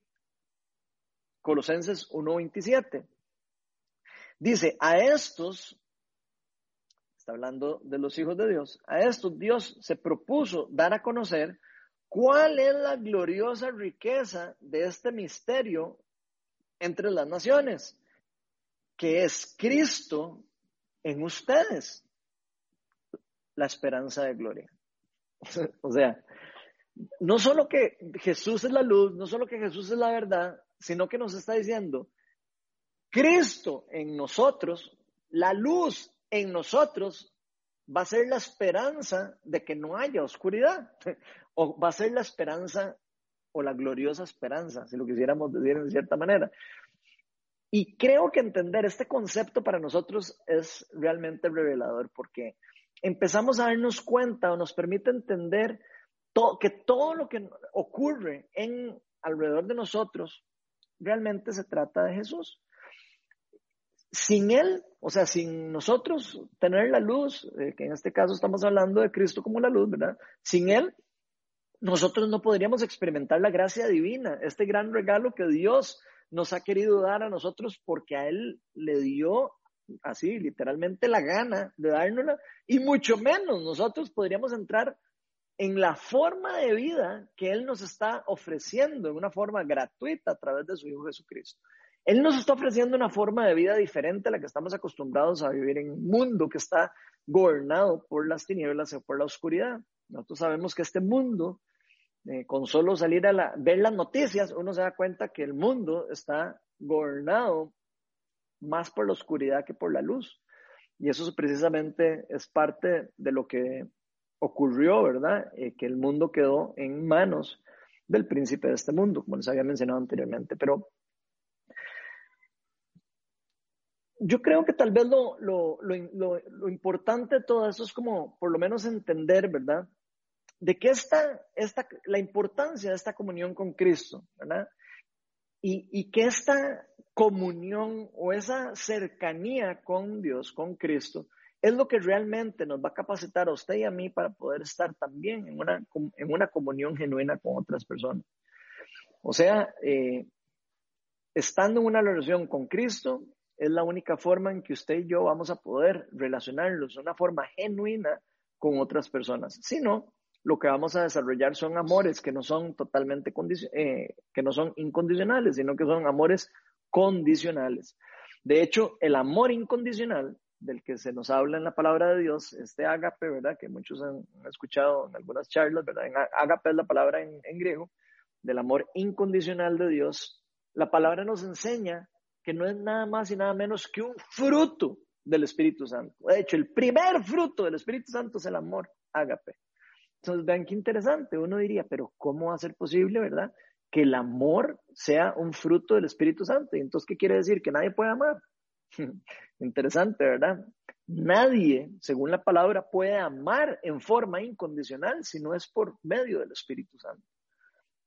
Colosenses 1.27. Dice, a estos está hablando de los hijos de Dios, a esto Dios se propuso dar a conocer cuál es la gloriosa riqueza de este misterio entre las naciones, que es Cristo en ustedes, la esperanza de gloria. o sea, no solo que Jesús es la luz, no solo que Jesús es la verdad, sino que nos está diciendo, Cristo en nosotros, la luz en nosotros va a ser la esperanza de que no haya oscuridad, o va a ser la esperanza o la gloriosa esperanza, si lo quisiéramos decir en cierta manera. Y creo que entender este concepto para nosotros es realmente revelador porque empezamos a darnos cuenta o nos permite entender que todo lo que ocurre en alrededor de nosotros realmente se trata de Jesús sin Él, o sea, sin nosotros tener la luz, eh, que en este caso estamos hablando de Cristo como la luz, ¿verdad? Sin Él, nosotros no podríamos experimentar la gracia divina, este gran regalo que Dios nos ha querido dar a nosotros porque a Él le dio así, literalmente la gana de dárnosla, y mucho menos nosotros podríamos entrar en la forma de vida que Él nos está ofreciendo en una forma gratuita a través de su Hijo Jesucristo. Él nos está ofreciendo una forma de vida diferente a la que estamos acostumbrados a vivir en un mundo que está gobernado por las tinieblas o por la oscuridad. Nosotros sabemos que este mundo, eh, con solo salir a ver las noticias, uno se da cuenta que el mundo está gobernado más por la oscuridad que por la luz. Y eso precisamente es parte de lo que ocurrió, ¿verdad? Eh, que el mundo quedó en manos del príncipe de este mundo, como les había mencionado anteriormente. Pero yo creo que tal vez lo, lo, lo, lo, importante de todo eso es como por lo menos entender, ¿verdad? De qué está esta, la importancia de esta comunión con Cristo, ¿verdad? Y, y que esta comunión o esa cercanía con Dios, con Cristo, es lo que realmente nos va a capacitar a usted y a mí para poder estar también en una, en una comunión genuina con otras personas. O sea, eh, estando en una relación con Cristo, es la única forma en que usted y yo vamos a poder relacionarnos de una forma genuina con otras personas. Si no, lo que vamos a desarrollar son amores que no son totalmente eh, que no son incondicionales, sino que son amores condicionales. De hecho, el amor incondicional del que se nos habla en la palabra de Dios, este ágape, ¿verdad? Que muchos han, escuchado en algunas charlas, ¿verdad? En ágape es la palabra en, en griego, del amor incondicional de Dios. La palabra nos enseña que no es nada más y nada menos que un fruto del Espíritu Santo. De hecho, el primer fruto del Espíritu Santo es el amor, ágape. Entonces, vean qué interesante. Uno diría, pero ¿cómo va a ser posible, verdad? Que el amor sea un fruto del Espíritu Santo. Y entonces, ¿qué quiere decir? Que nadie puede amar. Interesante, ¿verdad? Nadie, según la palabra, puede amar en forma incondicional si no es por medio del Espíritu Santo.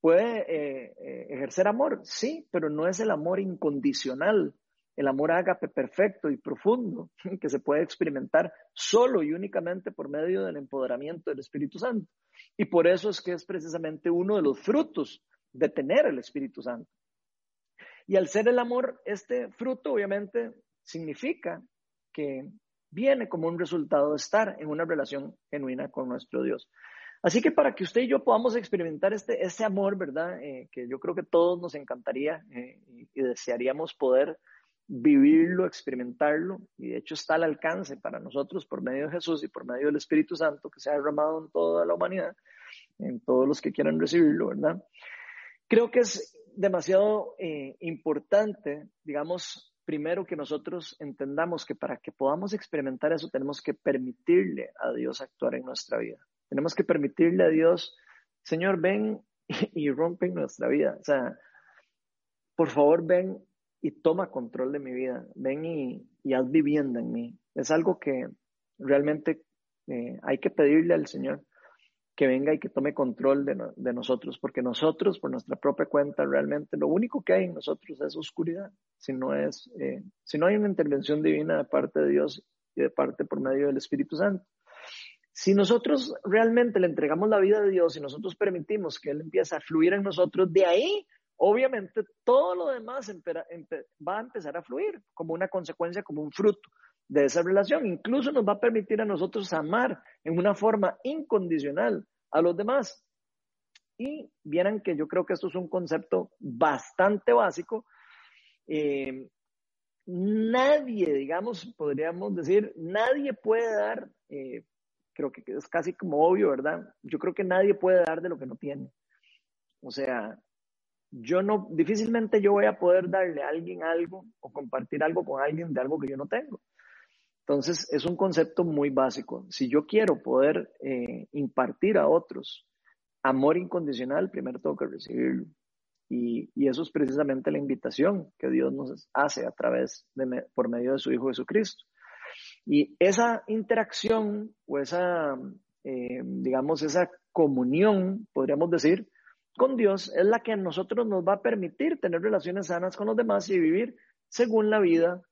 Puede eh, eh, ejercer amor, sí, pero no es el amor incondicional, el amor ágape perfecto y profundo que se puede experimentar solo y únicamente por medio del empoderamiento del Espíritu Santo. Y por eso es que es precisamente uno de los frutos de tener el Espíritu Santo. Y al ser el amor, este fruto obviamente significa que viene como un resultado de estar en una relación genuina con nuestro Dios. Así que para que usted y yo podamos experimentar este, ese amor, ¿verdad? Eh, que yo creo que todos nos encantaría eh, y, desearíamos poder vivirlo, experimentarlo, y de hecho está al alcance para nosotros por medio de Jesús y por medio del Espíritu Santo que se ha derramado en toda la humanidad, en todos los que quieran recibirlo, ¿verdad? Creo que es demasiado eh, importante, digamos, primero que nosotros entendamos que para que podamos experimentar eso tenemos que permitirle a Dios actuar en nuestra vida. Tenemos que permitirle a Dios, Señor, ven y, rompe nuestra vida. O sea, por favor, ven y toma control de mi vida. Ven y, haz vivienda en mí. Es algo que realmente eh, hay que pedirle al Señor que venga y que tome control de, nosotros, porque nosotros, por nuestra propia cuenta, realmente lo único que hay en nosotros es oscuridad, si no, es, eh, si no hay una intervención divina de parte de Dios y de parte por medio del Espíritu Santo. Si nosotros realmente le entregamos la vida a Dios y nosotros permitimos que Él empiece a fluir en nosotros, de ahí, obviamente, todo lo demás va a empezar a fluir como una consecuencia, como un fruto de esa relación. Incluso nos va a permitir a nosotros amar en una forma incondicional a los demás. Y vieran que yo creo que esto es un concepto bastante básico. Eh, nadie, digamos, podríamos decir, nadie puede dar, eh, creo que es casi como obvio, ¿verdad? Yo creo que nadie puede dar de lo que no tiene. O sea, yo no, difícilmente yo voy a poder darle a alguien algo o compartir algo con alguien de algo que yo no tengo. Entonces, es un concepto muy básico. Si yo quiero poder eh, impartir a otros amor incondicional, primero tengo que recibirlo. Y, eso es precisamente la invitación que Dios nos hace a través de, por medio de su Hijo Jesucristo. Y esa interacción o esa, eh, digamos, esa comunión, podríamos decir, con Dios es la que a nosotros nos va a permitir tener relaciones sanas con los demás y vivir según la vida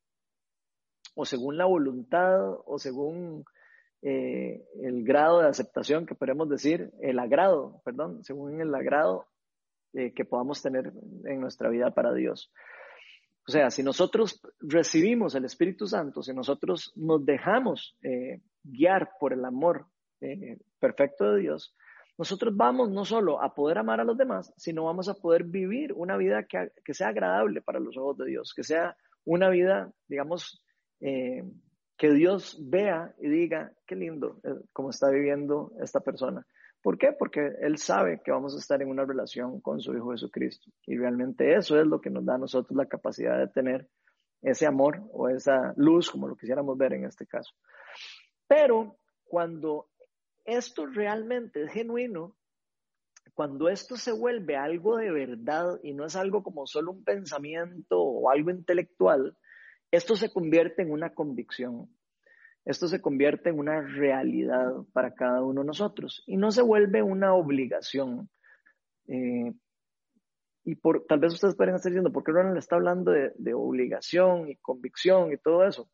o según la voluntad o según eh, el grado de aceptación que podemos decir, el agrado, perdón, según el agrado eh, que podamos tener en nuestra vida para Dios. O sea, si nosotros recibimos el Espíritu Santo, si nosotros nos dejamos eh, guiar por el amor perfecto de Dios, nosotros vamos no solo a poder amar a los demás, sino vamos a poder vivir una vida que, que sea agradable para los ojos de Dios, que sea una vida, digamos, eh, que Dios vea y diga, qué lindo eh, cómo está viviendo esta persona. ¿Por qué? Porque Él sabe que vamos a estar en una relación con su Hijo Jesucristo. Y realmente eso es lo que nos da a nosotros la capacidad de tener ese amor o esa luz, como lo quisiéramos ver en este caso. Pero cuando esto realmente es genuino, cuando esto se vuelve algo de verdad y no es algo como solo un pensamiento o algo intelectual, esto se convierte en una convicción. Esto se convierte en una realidad para cada uno de nosotros y no se vuelve una obligación. Eh, y por, tal vez ustedes pueden estar diciendo, ¿por qué Ronald está hablando de, de obligación y convicción y todo eso?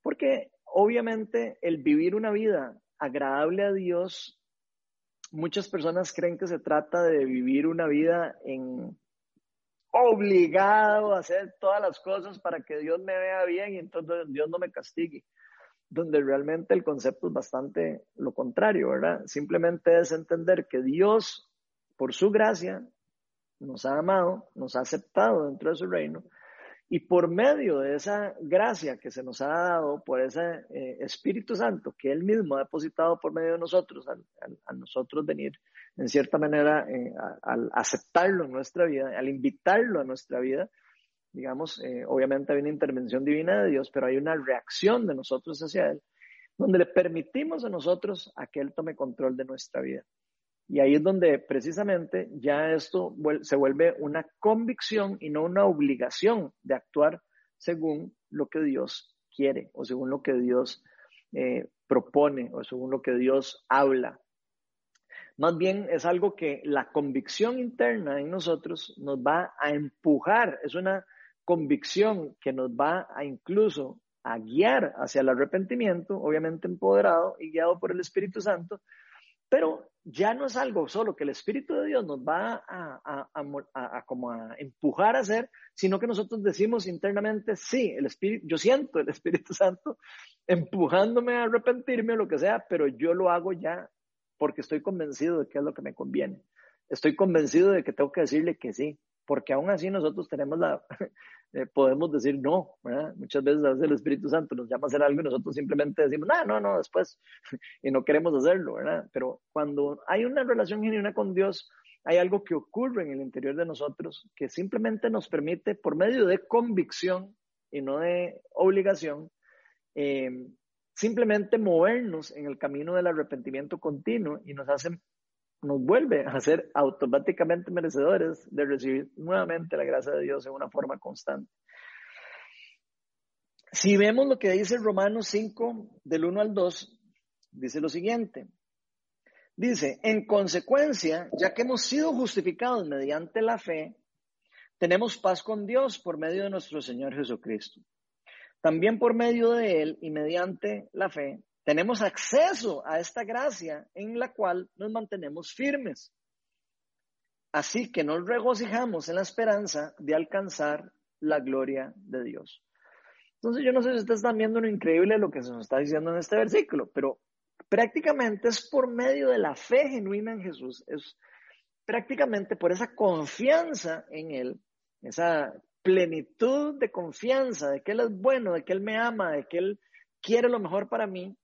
Porque obviamente el vivir una vida agradable a Dios, muchas personas creen que se trata de vivir una vida en obligado a hacer todas las cosas para que Dios me vea bien y entonces Dios no me castigue. Donde realmente el concepto es bastante lo contrario, ¿verdad? Simplemente es entender que Dios, por su gracia, nos ha amado, nos ha aceptado dentro de su reino y por medio de esa gracia que se nos ha dado, por ese eh, Espíritu Santo que Él mismo ha depositado por medio de nosotros, a nosotros venir, en cierta manera, eh, al aceptarlo en nuestra vida, al invitarlo a nuestra vida, digamos, eh, obviamente hay una intervención divina de Dios, pero hay una reacción de nosotros hacia Él, donde le permitimos a nosotros a que Él tome control de nuestra vida. Y ahí es donde precisamente ya esto se vuelve una convicción y no una obligación de actuar según lo que Dios quiere o según lo que Dios eh, propone o según lo que Dios habla. Más bien es algo que la convicción interna en nosotros nos va a empujar, es una convicción que nos va a incluso a guiar hacia el arrepentimiento, obviamente empoderado y guiado por el Espíritu Santo, pero ya no es algo solo que el Espíritu de Dios nos va a, como a empujar a hacer, sino que nosotros decimos internamente, sí, el Espíritu, yo siento el Espíritu Santo empujándome a arrepentirme o lo que sea, pero yo lo hago ya porque estoy convencido de que es lo que me conviene. Estoy convencido de que tengo que decirle que sí, porque aún así nosotros tenemos la, eh, podemos decir no, ¿verdad? Muchas veces a veces el Espíritu Santo nos llama a hacer algo y nosotros simplemente decimos, no, no, no, después, y no queremos hacerlo, ¿verdad? Pero cuando hay una relación genuina con Dios, hay algo que ocurre en el interior de nosotros que simplemente nos permite, por medio de convicción y no de obligación, eh, simplemente movernos en el camino del arrepentimiento continuo y nos hace nos vuelve a ser automáticamente merecedores de recibir nuevamente la gracia de Dios en una forma constante. Si vemos lo que dice Romanos 5, del 1 al 2, dice lo siguiente. Dice, en consecuencia, ya que hemos sido justificados mediante la fe, tenemos paz con Dios por medio de nuestro Señor Jesucristo. También por medio de Él y mediante la fe, tenemos acceso a esta gracia en la cual nos mantenemos firmes. Así que nos regocijamos en la esperanza de alcanzar la gloria de Dios. Entonces yo no sé si ustedes están viendo lo increíble lo que se nos está diciendo en este versículo, pero prácticamente es por medio de la fe genuina en Jesús, es prácticamente por esa confianza en Él, esa plenitud de confianza de que Él es bueno, de que Él me ama, de que Él quiere lo mejor para mí,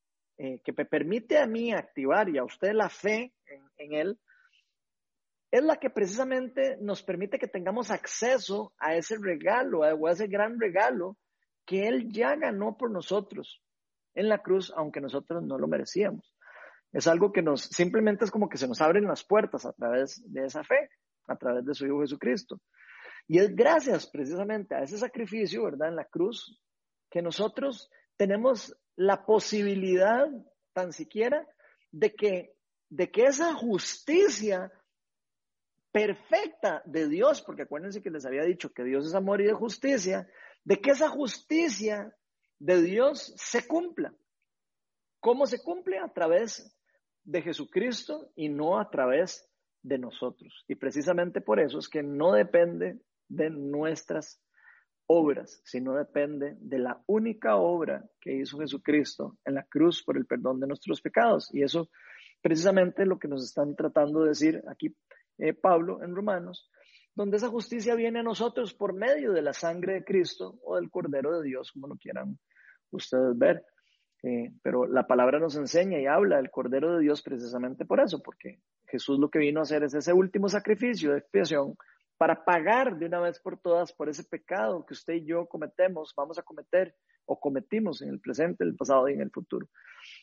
eh, que me permite a mí activar y a usted la fe en, Él, es la que precisamente nos permite que tengamos acceso a ese regalo, a ese gran regalo que Él ya ganó por nosotros en la cruz, aunque nosotros no lo merecíamos. Es algo que nos, simplemente es como que se nos abren las puertas a través de esa fe, a través de su Hijo Jesucristo. Y es gracias precisamente a ese sacrificio, ¿verdad? En la cruz, que nosotros tenemos la posibilidad tan siquiera de que, de que esa justicia perfecta de Dios, porque acuérdense que les había dicho que Dios es amor y de justicia, de que esa justicia de Dios se cumpla. ¿Cómo se cumple? A través de Jesucristo y no a través de nosotros. Y precisamente por eso es que no depende de nuestras obras, sino depende de la única obra que hizo Jesucristo en la cruz por el perdón de nuestros pecados. Y eso precisamente lo que nos están tratando de decir aquí eh, Pablo en Romanos, donde esa justicia viene a nosotros por medio de la sangre de Cristo o del Cordero de Dios, como lo quieran ustedes ver. Eh, pero la palabra nos enseña y habla del Cordero de Dios precisamente por eso, porque Jesús lo que vino a hacer es ese último sacrificio de expiación para pagar de una vez por todas por ese pecado que usted y yo cometemos, vamos a cometer o cometimos en el presente, en el pasado y en el futuro.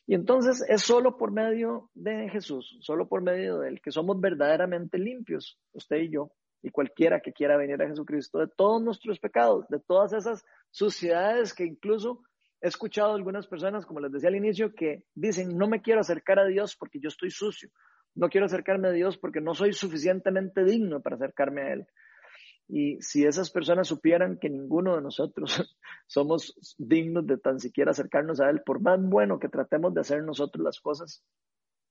Y entonces es solo por medio de Jesús, solo por medio de Él, que somos verdaderamente limpios, usted y yo, y cualquiera que quiera venir a Jesucristo, de todos nuestros pecados, de todas esas suciedades que incluso he escuchado algunas personas, como les decía al inicio, que dicen, no me quiero acercar a Dios porque yo estoy sucio, no quiero acercarme a Dios porque no soy suficientemente digno para acercarme a Él. Y si esas personas supieran que ninguno de nosotros somos dignos de tan siquiera acercarnos a Él, por más bueno que tratemos de hacer nosotros las cosas,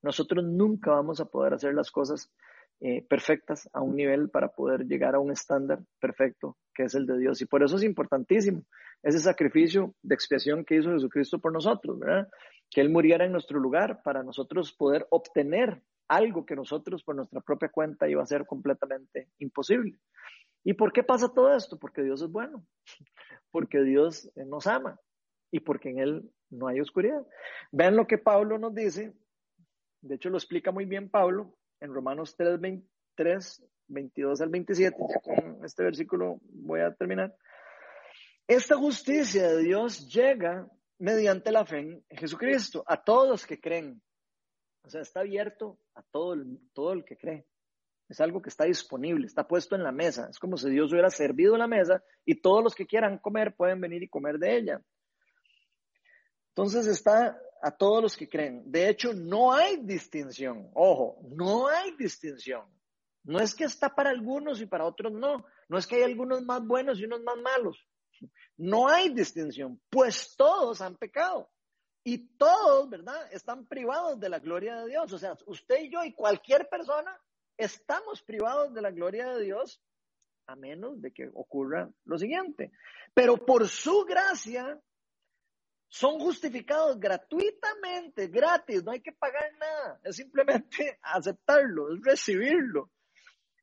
nosotros nunca vamos a poder hacer las cosas eh, perfectas a un nivel para poder llegar a un estándar perfecto que es el de Dios. Y por eso es importantísimo ese sacrificio de expiación que hizo Jesucristo por nosotros, ¿verdad? Que Él muriera en nuestro lugar para nosotros poder obtener algo que nosotros por nuestra propia cuenta iba a ser completamente imposible. ¿Y por qué pasa todo esto? Porque Dios es bueno, porque Dios eh, nos ama y porque en Él no hay oscuridad. Vean lo que Pablo nos dice, de hecho lo explica muy bien Pablo en Romanos 3, 23, 22 al 27, ya con este versículo voy a terminar. Esta justicia de Dios llega mediante la fe en Jesucristo a todos los que creen. O sea, está abierto a todo el, todo el que cree. Es algo que está disponible, está puesto en la mesa. Es como si Dios hubiera servido la mesa y todos los que quieran comer pueden venir y comer de ella. Entonces está a todos los que creen. De hecho, no hay distinción. Ojo, no hay distinción. No es que está para algunos y para otros no. No es que hay algunos más buenos y unos más malos. No hay distinción, pues todos han pecado. Y todos, ¿verdad? Están privados de la gloria de Dios. O sea, usted y yo y cualquier persona estamos privados de la gloria de Dios a menos de que ocurra lo siguiente. Pero por su gracia son justificados gratuitamente, gratis, no hay que pagar nada, es simplemente aceptarlo, es recibirlo,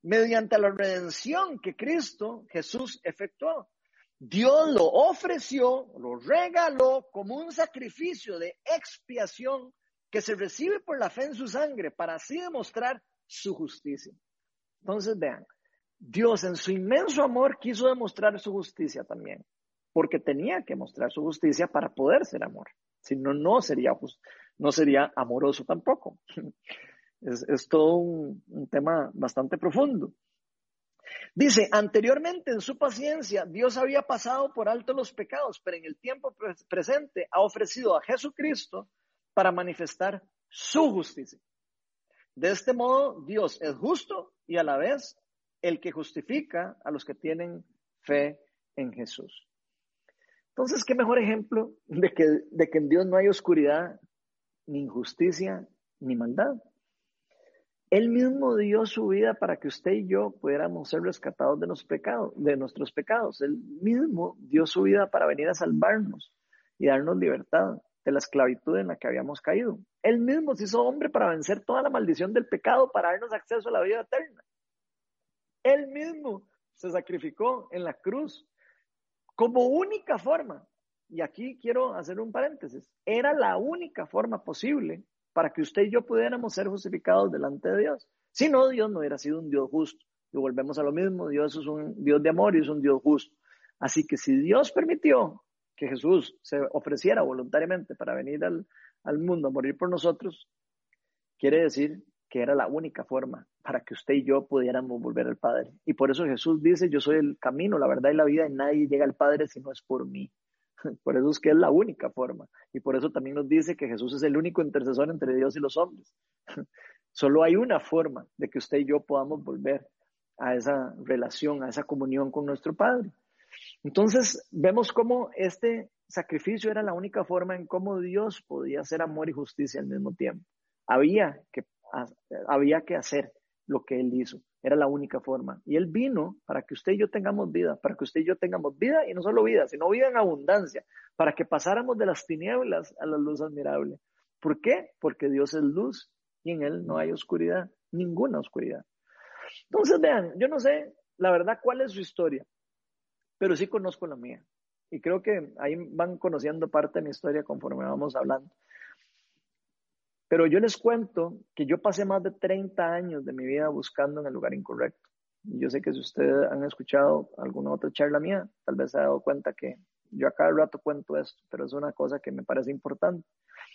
mediante la redención que Cristo Jesús efectuó. Dios lo ofreció, lo regaló como un sacrificio de expiación que se recibe por la fe en su sangre para así demostrar su justicia. Entonces, vean, Dios en su inmenso amor quiso demostrar su justicia también, porque tenía que mostrar su justicia para poder ser amor. Si no, no sería, no sería amoroso tampoco. Es, todo un, tema bastante profundo. Dice, anteriormente en su paciencia, Dios había pasado por alto los pecados, pero en el tiempo presente ha ofrecido a Jesucristo para manifestar su justicia. De este modo, Dios es justo y a la vez el que justifica a los que tienen fe en Jesús. Entonces, ¿qué mejor ejemplo de que, de que en Dios no hay oscuridad, ni injusticia, ni maldad? Él mismo dio su vida para que usted y yo pudiéramos ser rescatados de, de nuestros pecados. Él mismo dio su vida para venir a salvarnos y darnos libertad de la esclavitud en la que habíamos caído. Él mismo se hizo hombre para vencer toda la maldición del pecado, para darnos acceso a la vida eterna. Él mismo se sacrificó en la cruz como única forma. Y aquí quiero hacer un paréntesis. Era la única forma posible para que usted y yo pudiéramos ser justificados delante de Dios. Si no, Dios no hubiera sido un Dios justo. Y volvemos a lo mismo, Dios es un Dios de amor y es un Dios justo. Así que si Dios permitió que Jesús se ofreciera voluntariamente para venir al, al mundo a morir por nosotros, quiere decir que era la única forma para que usted y yo pudiéramos volver al Padre. Y por eso Jesús dice, yo soy el camino, la verdad y la vida, y nadie llega al Padre si no es por mí. Por eso es que es la única forma. Y por eso también nos dice que Jesús es el único intercesor entre Dios y los hombres. Solo hay una forma de que usted y yo podamos volver a esa relación, a esa comunión con nuestro Padre. Entonces, vemos cómo este sacrificio era la única forma en cómo Dios podía hacer amor y justicia al mismo tiempo. Había que, había que hacer lo que Él hizo. Era la única forma. Y Él vino para que usted y yo tengamos vida, para que usted y yo tengamos vida y no solo vida, sino vida en abundancia, para que pasáramos de las tinieblas a la luz admirable. ¿Por qué? Porque Dios es luz y en Él no hay oscuridad, ninguna oscuridad. Entonces, vean, yo no sé la verdad cuál es su historia, pero sí conozco la mía. Y creo que ahí van conociendo parte de mi historia conforme vamos hablando. Pero yo les cuento que yo pasé más de 30 años de mi vida buscando en el lugar incorrecto. Yo sé que si ustedes han escuchado alguna otra charla mía, tal vez se ha dado cuenta que yo a cada rato cuento esto, pero es una cosa que me parece importante.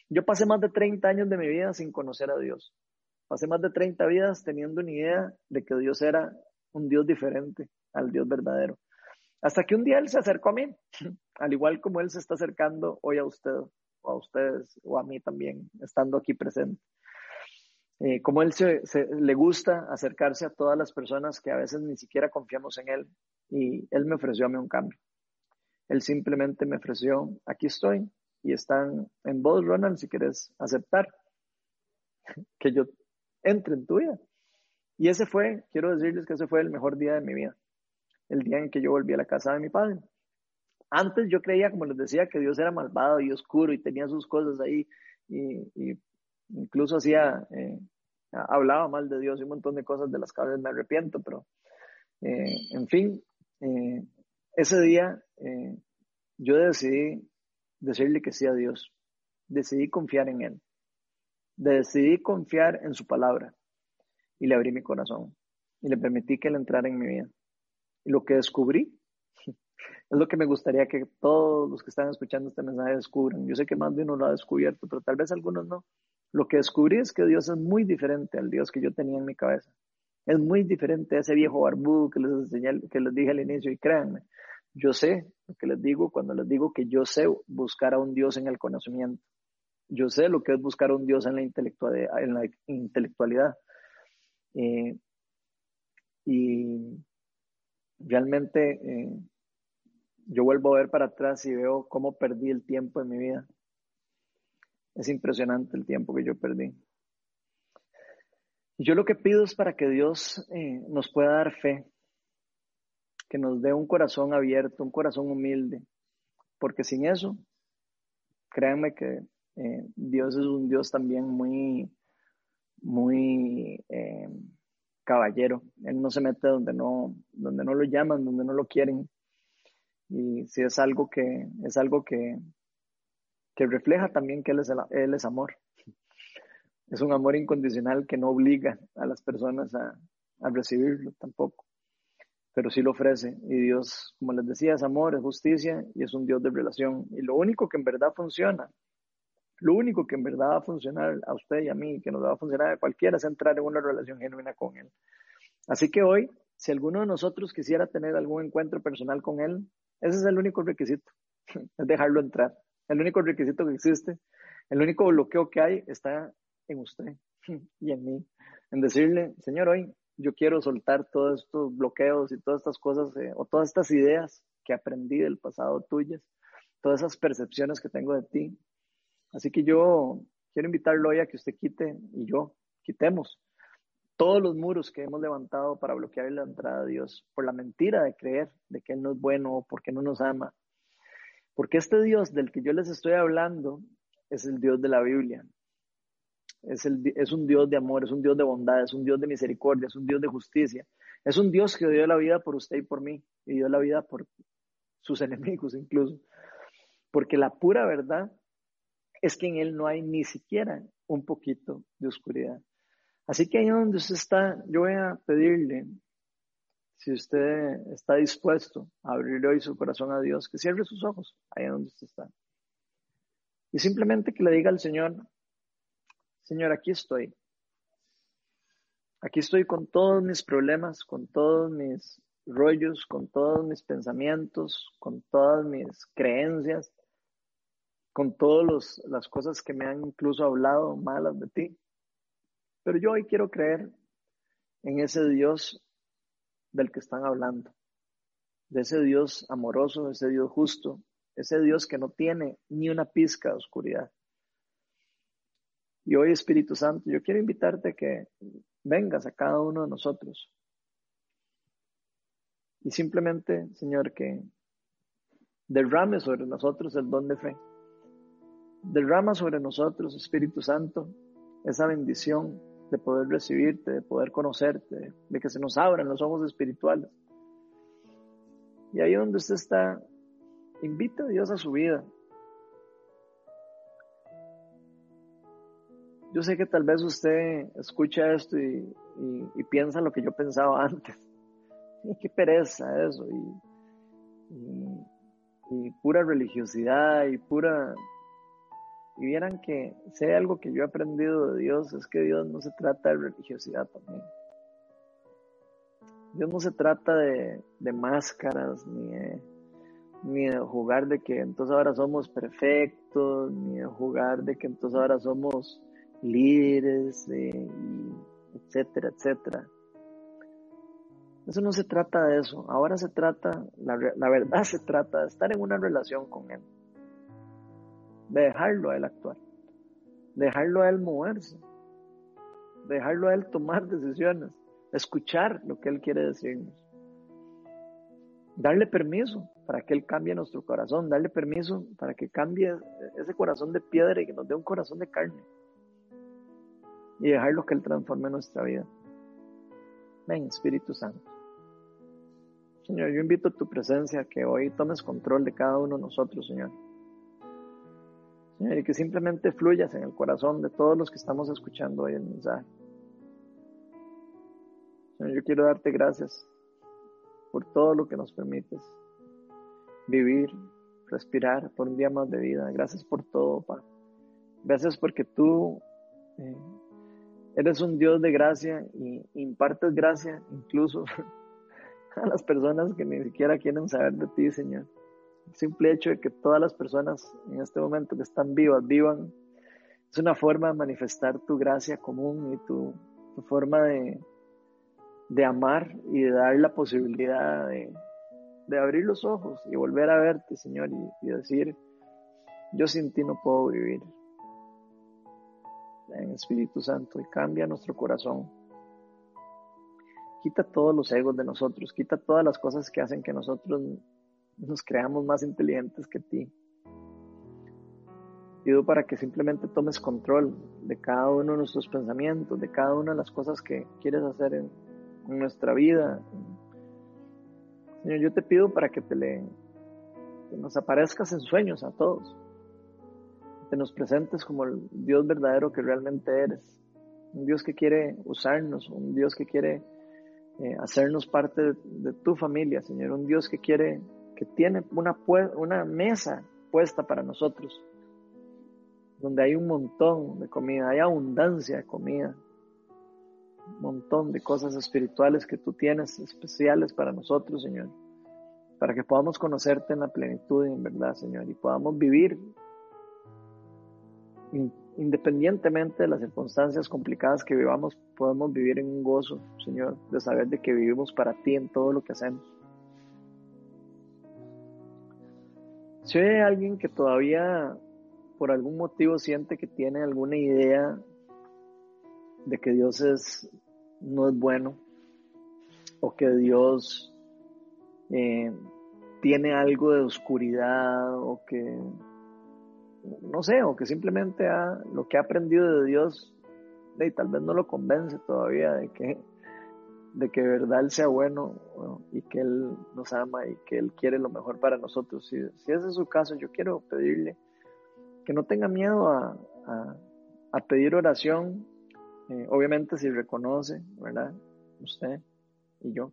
Yo pasé más de 30 años de mi vida sin conocer a Dios. Pasé más de 30 vidas teniendo una idea de que Dios era un Dios diferente al Dios verdadero. Hasta que un día Él se acercó a mí, al igual como Él se está acercando hoy a usted, o a ustedes, o a mí también, estando aquí presente. Eh, como Él se, le gusta acercarse a todas las personas que a veces ni siquiera confiamos en Él, y Él me ofreció a mí un cambio. Él simplemente me ofreció, aquí estoy, y están en vos, Ronald, si quieres aceptar que yo entre en tu vida. Y ese fue, quiero decirles que ese fue el mejor día de mi vida, el día en que yo volví a la casa de mi padre. Antes yo creía, como les decía, que Dios era malvado y oscuro y tenía sus cosas ahí y, incluso hacía, eh, hablaba mal de Dios y un montón de cosas de las veces me arrepiento, pero eh, en fin, eh, ese día yo decidí decirle que sí a Dios, decidí confiar en Él. Decidí confiar en su palabra. Y le abrí mi corazón. Y le permití que él entrara en mi vida. Y lo que descubrí es lo que me gustaría que todos los que están escuchando este mensaje descubran. Yo sé que más de uno lo ha descubierto, pero tal vez algunos no. Lo que descubrí es que Dios es muy diferente al Dios que yo tenía en mi cabeza. Es muy diferente a ese viejo barbudo que les enseñé, que les dije al inicio. Y créanme, yo sé lo que les digo cuando les digo que yo sé buscar a un Dios en el conocimiento. Yo sé lo que es buscar a un Dios en la, intelectualidad. En la intelectualidad. Eh, y realmente eh, yo vuelvo a ver para atrás y veo cómo perdí el tiempo en mi vida. Es impresionante el tiempo que yo perdí. Yo lo que pido es para que Dios eh, nos pueda dar fe, que nos dé un corazón abierto, un corazón humilde, porque sin eso, créanme que eh, Dios es un Dios también muy, muy eh, caballero. Él no se mete donde no, donde no lo llaman, donde no lo quieren. Y si es algo que, es algo que, que refleja también que él es, él es amor. Es un amor incondicional que no obliga a las personas a, a recibirlo tampoco pero sí lo ofrece. Y Dios, como les decía, es amor, es justicia y es un Dios de relación. Y lo único que en verdad funciona lo único que en verdad va a funcionar a usted y a mí, que nos va a funcionar a cualquiera, es entrar en una relación genuina con Él. Así que hoy, si alguno de nosotros quisiera tener algún encuentro personal con Él, ese es el único requisito, es dejarlo entrar. El único requisito que existe, el único bloqueo que hay está en usted y en mí. En decirle, Señor, hoy yo quiero soltar todos estos bloqueos y todas estas cosas eh, o todas estas ideas que aprendí del pasado tuyas, todas esas percepciones que tengo de ti, Así que yo quiero invitarlo hoy a que usted quite y yo quitemos todos los muros que hemos levantado para bloquear la entrada de Dios por la mentira de creer de que Él no es bueno o porque no nos ama. Porque este Dios del que yo les estoy hablando es el Dios de la Biblia. Es, el, es un Dios de amor, es un Dios de bondad, es un Dios de misericordia, es un Dios de justicia. Es un Dios que dio la vida por usted y por mí y dio la vida por sus enemigos incluso. Porque la pura verdad es que en Él no hay ni siquiera un poquito de oscuridad. Así que ahí donde usted está, yo voy a pedirle, si usted está dispuesto a abrirle hoy su corazón a Dios, que cierre sus ojos ahí donde usted está. Y simplemente que le diga al Señor, Señor, aquí estoy. Aquí estoy con todos mis problemas, con todos mis rollos, con todos mis pensamientos, con todas mis creencias con todas las cosas que me han incluso hablado malas de ti. Pero yo hoy quiero creer en ese Dios del que están hablando, de ese Dios amoroso, de ese Dios justo, ese Dios que no tiene ni una pizca de oscuridad. Y hoy, Espíritu Santo, yo quiero invitarte a que vengas a cada uno de nosotros. Y simplemente, Señor, que derrame sobre nosotros el don de fe. Derrama sobre nosotros, Espíritu Santo, esa bendición de poder recibirte, de poder conocerte, de que se nos abran los ojos espirituales. Y ahí donde usted está, invita a Dios a su vida. Yo sé que tal vez usted escucha esto y, piensa lo que yo pensaba antes. Y qué pereza eso. Y, pura religiosidad y pura... Y vieran que si algo que yo he aprendido de Dios es que Dios no se trata de religiosidad también. Dios no se trata de, de máscaras ni de ni de jugar de que entonces ahora somos perfectos, ni de jugar de que entonces ahora somos líderes, eh, etcétera, etcétera. Eso no se trata de eso. Ahora se trata, la verdad se trata de estar en una relación con Él. De dejarlo a Él actuar. dejarlo a Él moverse. dejarlo a Él tomar decisiones. Escuchar lo que Él quiere decirnos. Darle permiso para que Él cambie nuestro corazón. Darle permiso para que cambie ese corazón de piedra y que nos dé un corazón de carne y dejarlo que Él transforme nuestra vida. Ven, Espíritu Santo. Señor, yo invito a tu presencia que hoy tomes control de cada uno de nosotros, Señor. Y que simplemente fluyas en el corazón de todos los que estamos escuchando hoy el mensaje. Señor, yo quiero darte gracias por todo lo que nos permites vivir, respirar por un día más de vida. Gracias por todo, Padre. Gracias porque tú eh, Eres un Dios de gracia y impartes gracia incluso a las personas que ni siquiera quieren saber de ti, Señor. Simple hecho de que todas las personas en este momento que están vivas, vivan, es una forma de manifestar tu gracia común y tu, forma de, de, amar y de dar la posibilidad de, de, abrir los ojos y volver a verte, Señor, y decir, yo sin ti no puedo vivir en Espíritu Santo y cambia nuestro corazón. Quita todos los egos de nosotros, quita todas las cosas que hacen que nosotros nos creamos más inteligentes que ti. Pido para que simplemente tomes control de cada uno de nuestros pensamientos, de cada una de las cosas que quieres hacer en, nuestra vida. Señor, yo te pido para que te le, que nos aparezcas en sueños a todos te nos presentes como el Dios verdadero que realmente eres. Un Dios que quiere usarnos, un Dios que quiere eh, hacernos parte de, tu familia, Señor. Un Dios que quiere, que tiene una, una mesa puesta para nosotros, donde hay un montón de comida, hay abundancia de comida, un montón de cosas espirituales que tú tienes especiales para nosotros, Señor, para que podamos conocerte en la plenitud y en verdad, Señor, y podamos vivir independientemente de las circunstancias complicadas que vivamos, podemos vivir en un gozo, Señor, de saber de que vivimos para ti en todo lo que hacemos. Hay alguien que todavía por algún motivo siente que tiene alguna idea de que Dios es, no es bueno, o que Dios eh, tiene algo de oscuridad, o que no sé, o que simplemente lo que ha aprendido de Dios, y tal vez no lo convence todavía de que, de que verdad Él sea bueno y que Él nos ama y que Él quiere lo mejor para nosotros. Si, si ese es su caso, yo quiero pedirle que no tenga miedo a, pedir oración, eh, obviamente si reconoce, ¿verdad? Usted y yo,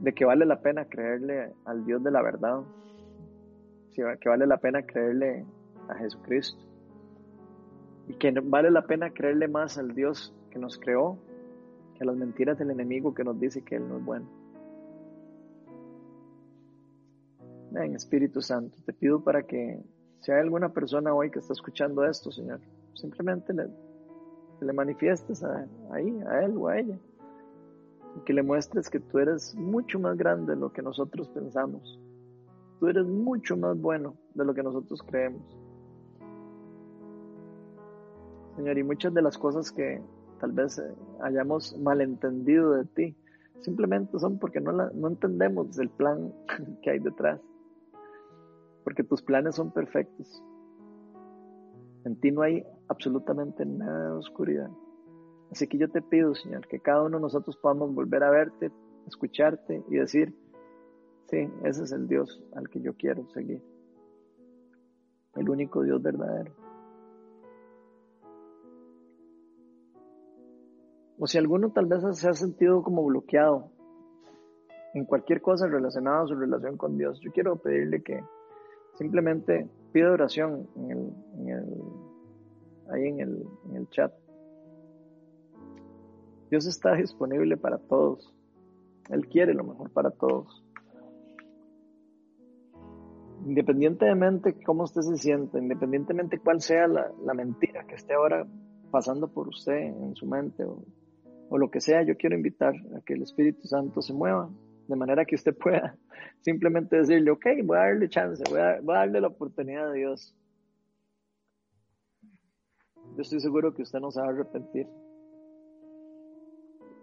de que vale la pena creerle al Dios de la verdad, que vale la pena creerle a Jesucristo y que vale la pena creerle más al Dios que nos creó que a las mentiras del enemigo que nos dice que Él no es bueno. Ven, Espíritu Santo, te pido para que si hay alguna persona hoy que está escuchando esto, Señor, simplemente le, le manifiestes ahí, a Él o a ella, y que le muestres que tú eres mucho más grande de lo que nosotros pensamos Tú eres mucho más bueno de lo que nosotros creemos. Señor, y muchas de las cosas que tal vez eh, hayamos malentendido de ti, simplemente son porque no, no entendemos el plan que hay detrás. Porque tus planes son perfectos. En ti no hay absolutamente nada de oscuridad. Así que yo te pido, Señor, que cada uno de nosotros podamos volver a verte, escucharte y decir, sí, ese es el Dios al que yo quiero seguir. El único Dios verdadero. O si alguno tal vez se ha sentido como bloqueado en cualquier cosa relacionada a su relación con Dios, yo quiero pedirle que simplemente pida oración ahí en el chat Dios está disponible para todos. Él quiere lo mejor para todos. Independientemente cómo usted se siente, independientemente cuál sea la, mentira que esté ahora pasando por usted en su mente lo que sea, yo quiero invitar a que el Espíritu Santo se mueva de manera que usted pueda simplemente decirle, ok, voy a darle chance, voy a, voy a darle la oportunidad a Dios. Yo estoy seguro que usted no se va a arrepentir.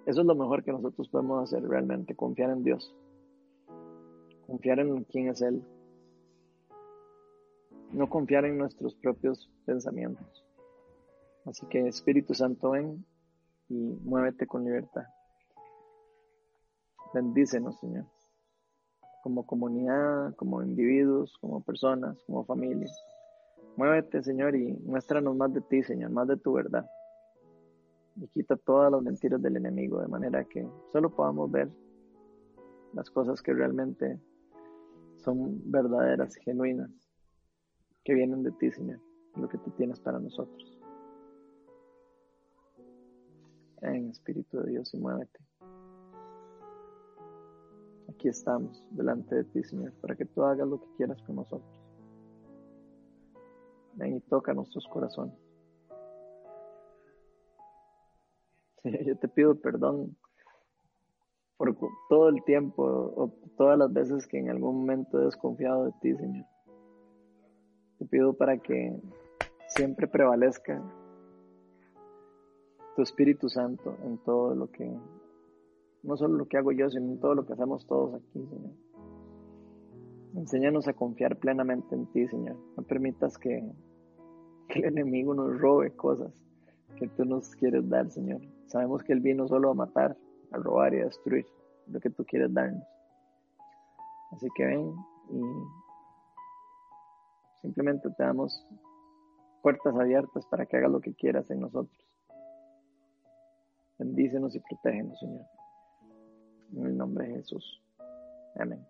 Eso es lo mejor que nosotros podemos hacer realmente, confiar en Dios. Confiar en quién es Él. No confiar en nuestros propios pensamientos. Así que Espíritu Santo ven y muévete con libertad. Bendícenos, Señor. Como comunidad, como individuos, como personas, como familia. Muévete, Señor, y muéstranos más de ti, Señor, más de tu verdad y quita todas las mentiras del enemigo de manera que solo podamos ver las cosas que realmente son verdaderas, genuinas, que vienen de ti, Señor, lo que tú tienes para nosotros. En Espíritu de Dios y muévete. Aquí estamos delante de ti, Señor, para que tú hagas lo que quieras con nosotros. Ven y toca nuestros corazones. yo te pido perdón por todo el tiempo o todas las veces que en algún momento he desconfiado de ti, Señor. Te pido para que siempre prevalezca tu Espíritu Santo en todo lo que, no solo lo que hago yo, sino en todo lo que hacemos todos aquí, Señor. Enséñanos a confiar plenamente en ti, Señor. No permitas que, el enemigo nos robe cosas que tú nos quieres dar, Señor. Sabemos que Él vino solo a matar, a robar y a destruir lo que tú quieres darnos. Así que ven y simplemente te damos puertas abiertas para que hagas lo que quieras en nosotros. Bendícenos y protégenos, Señor. En el nombre de Jesús. Amén.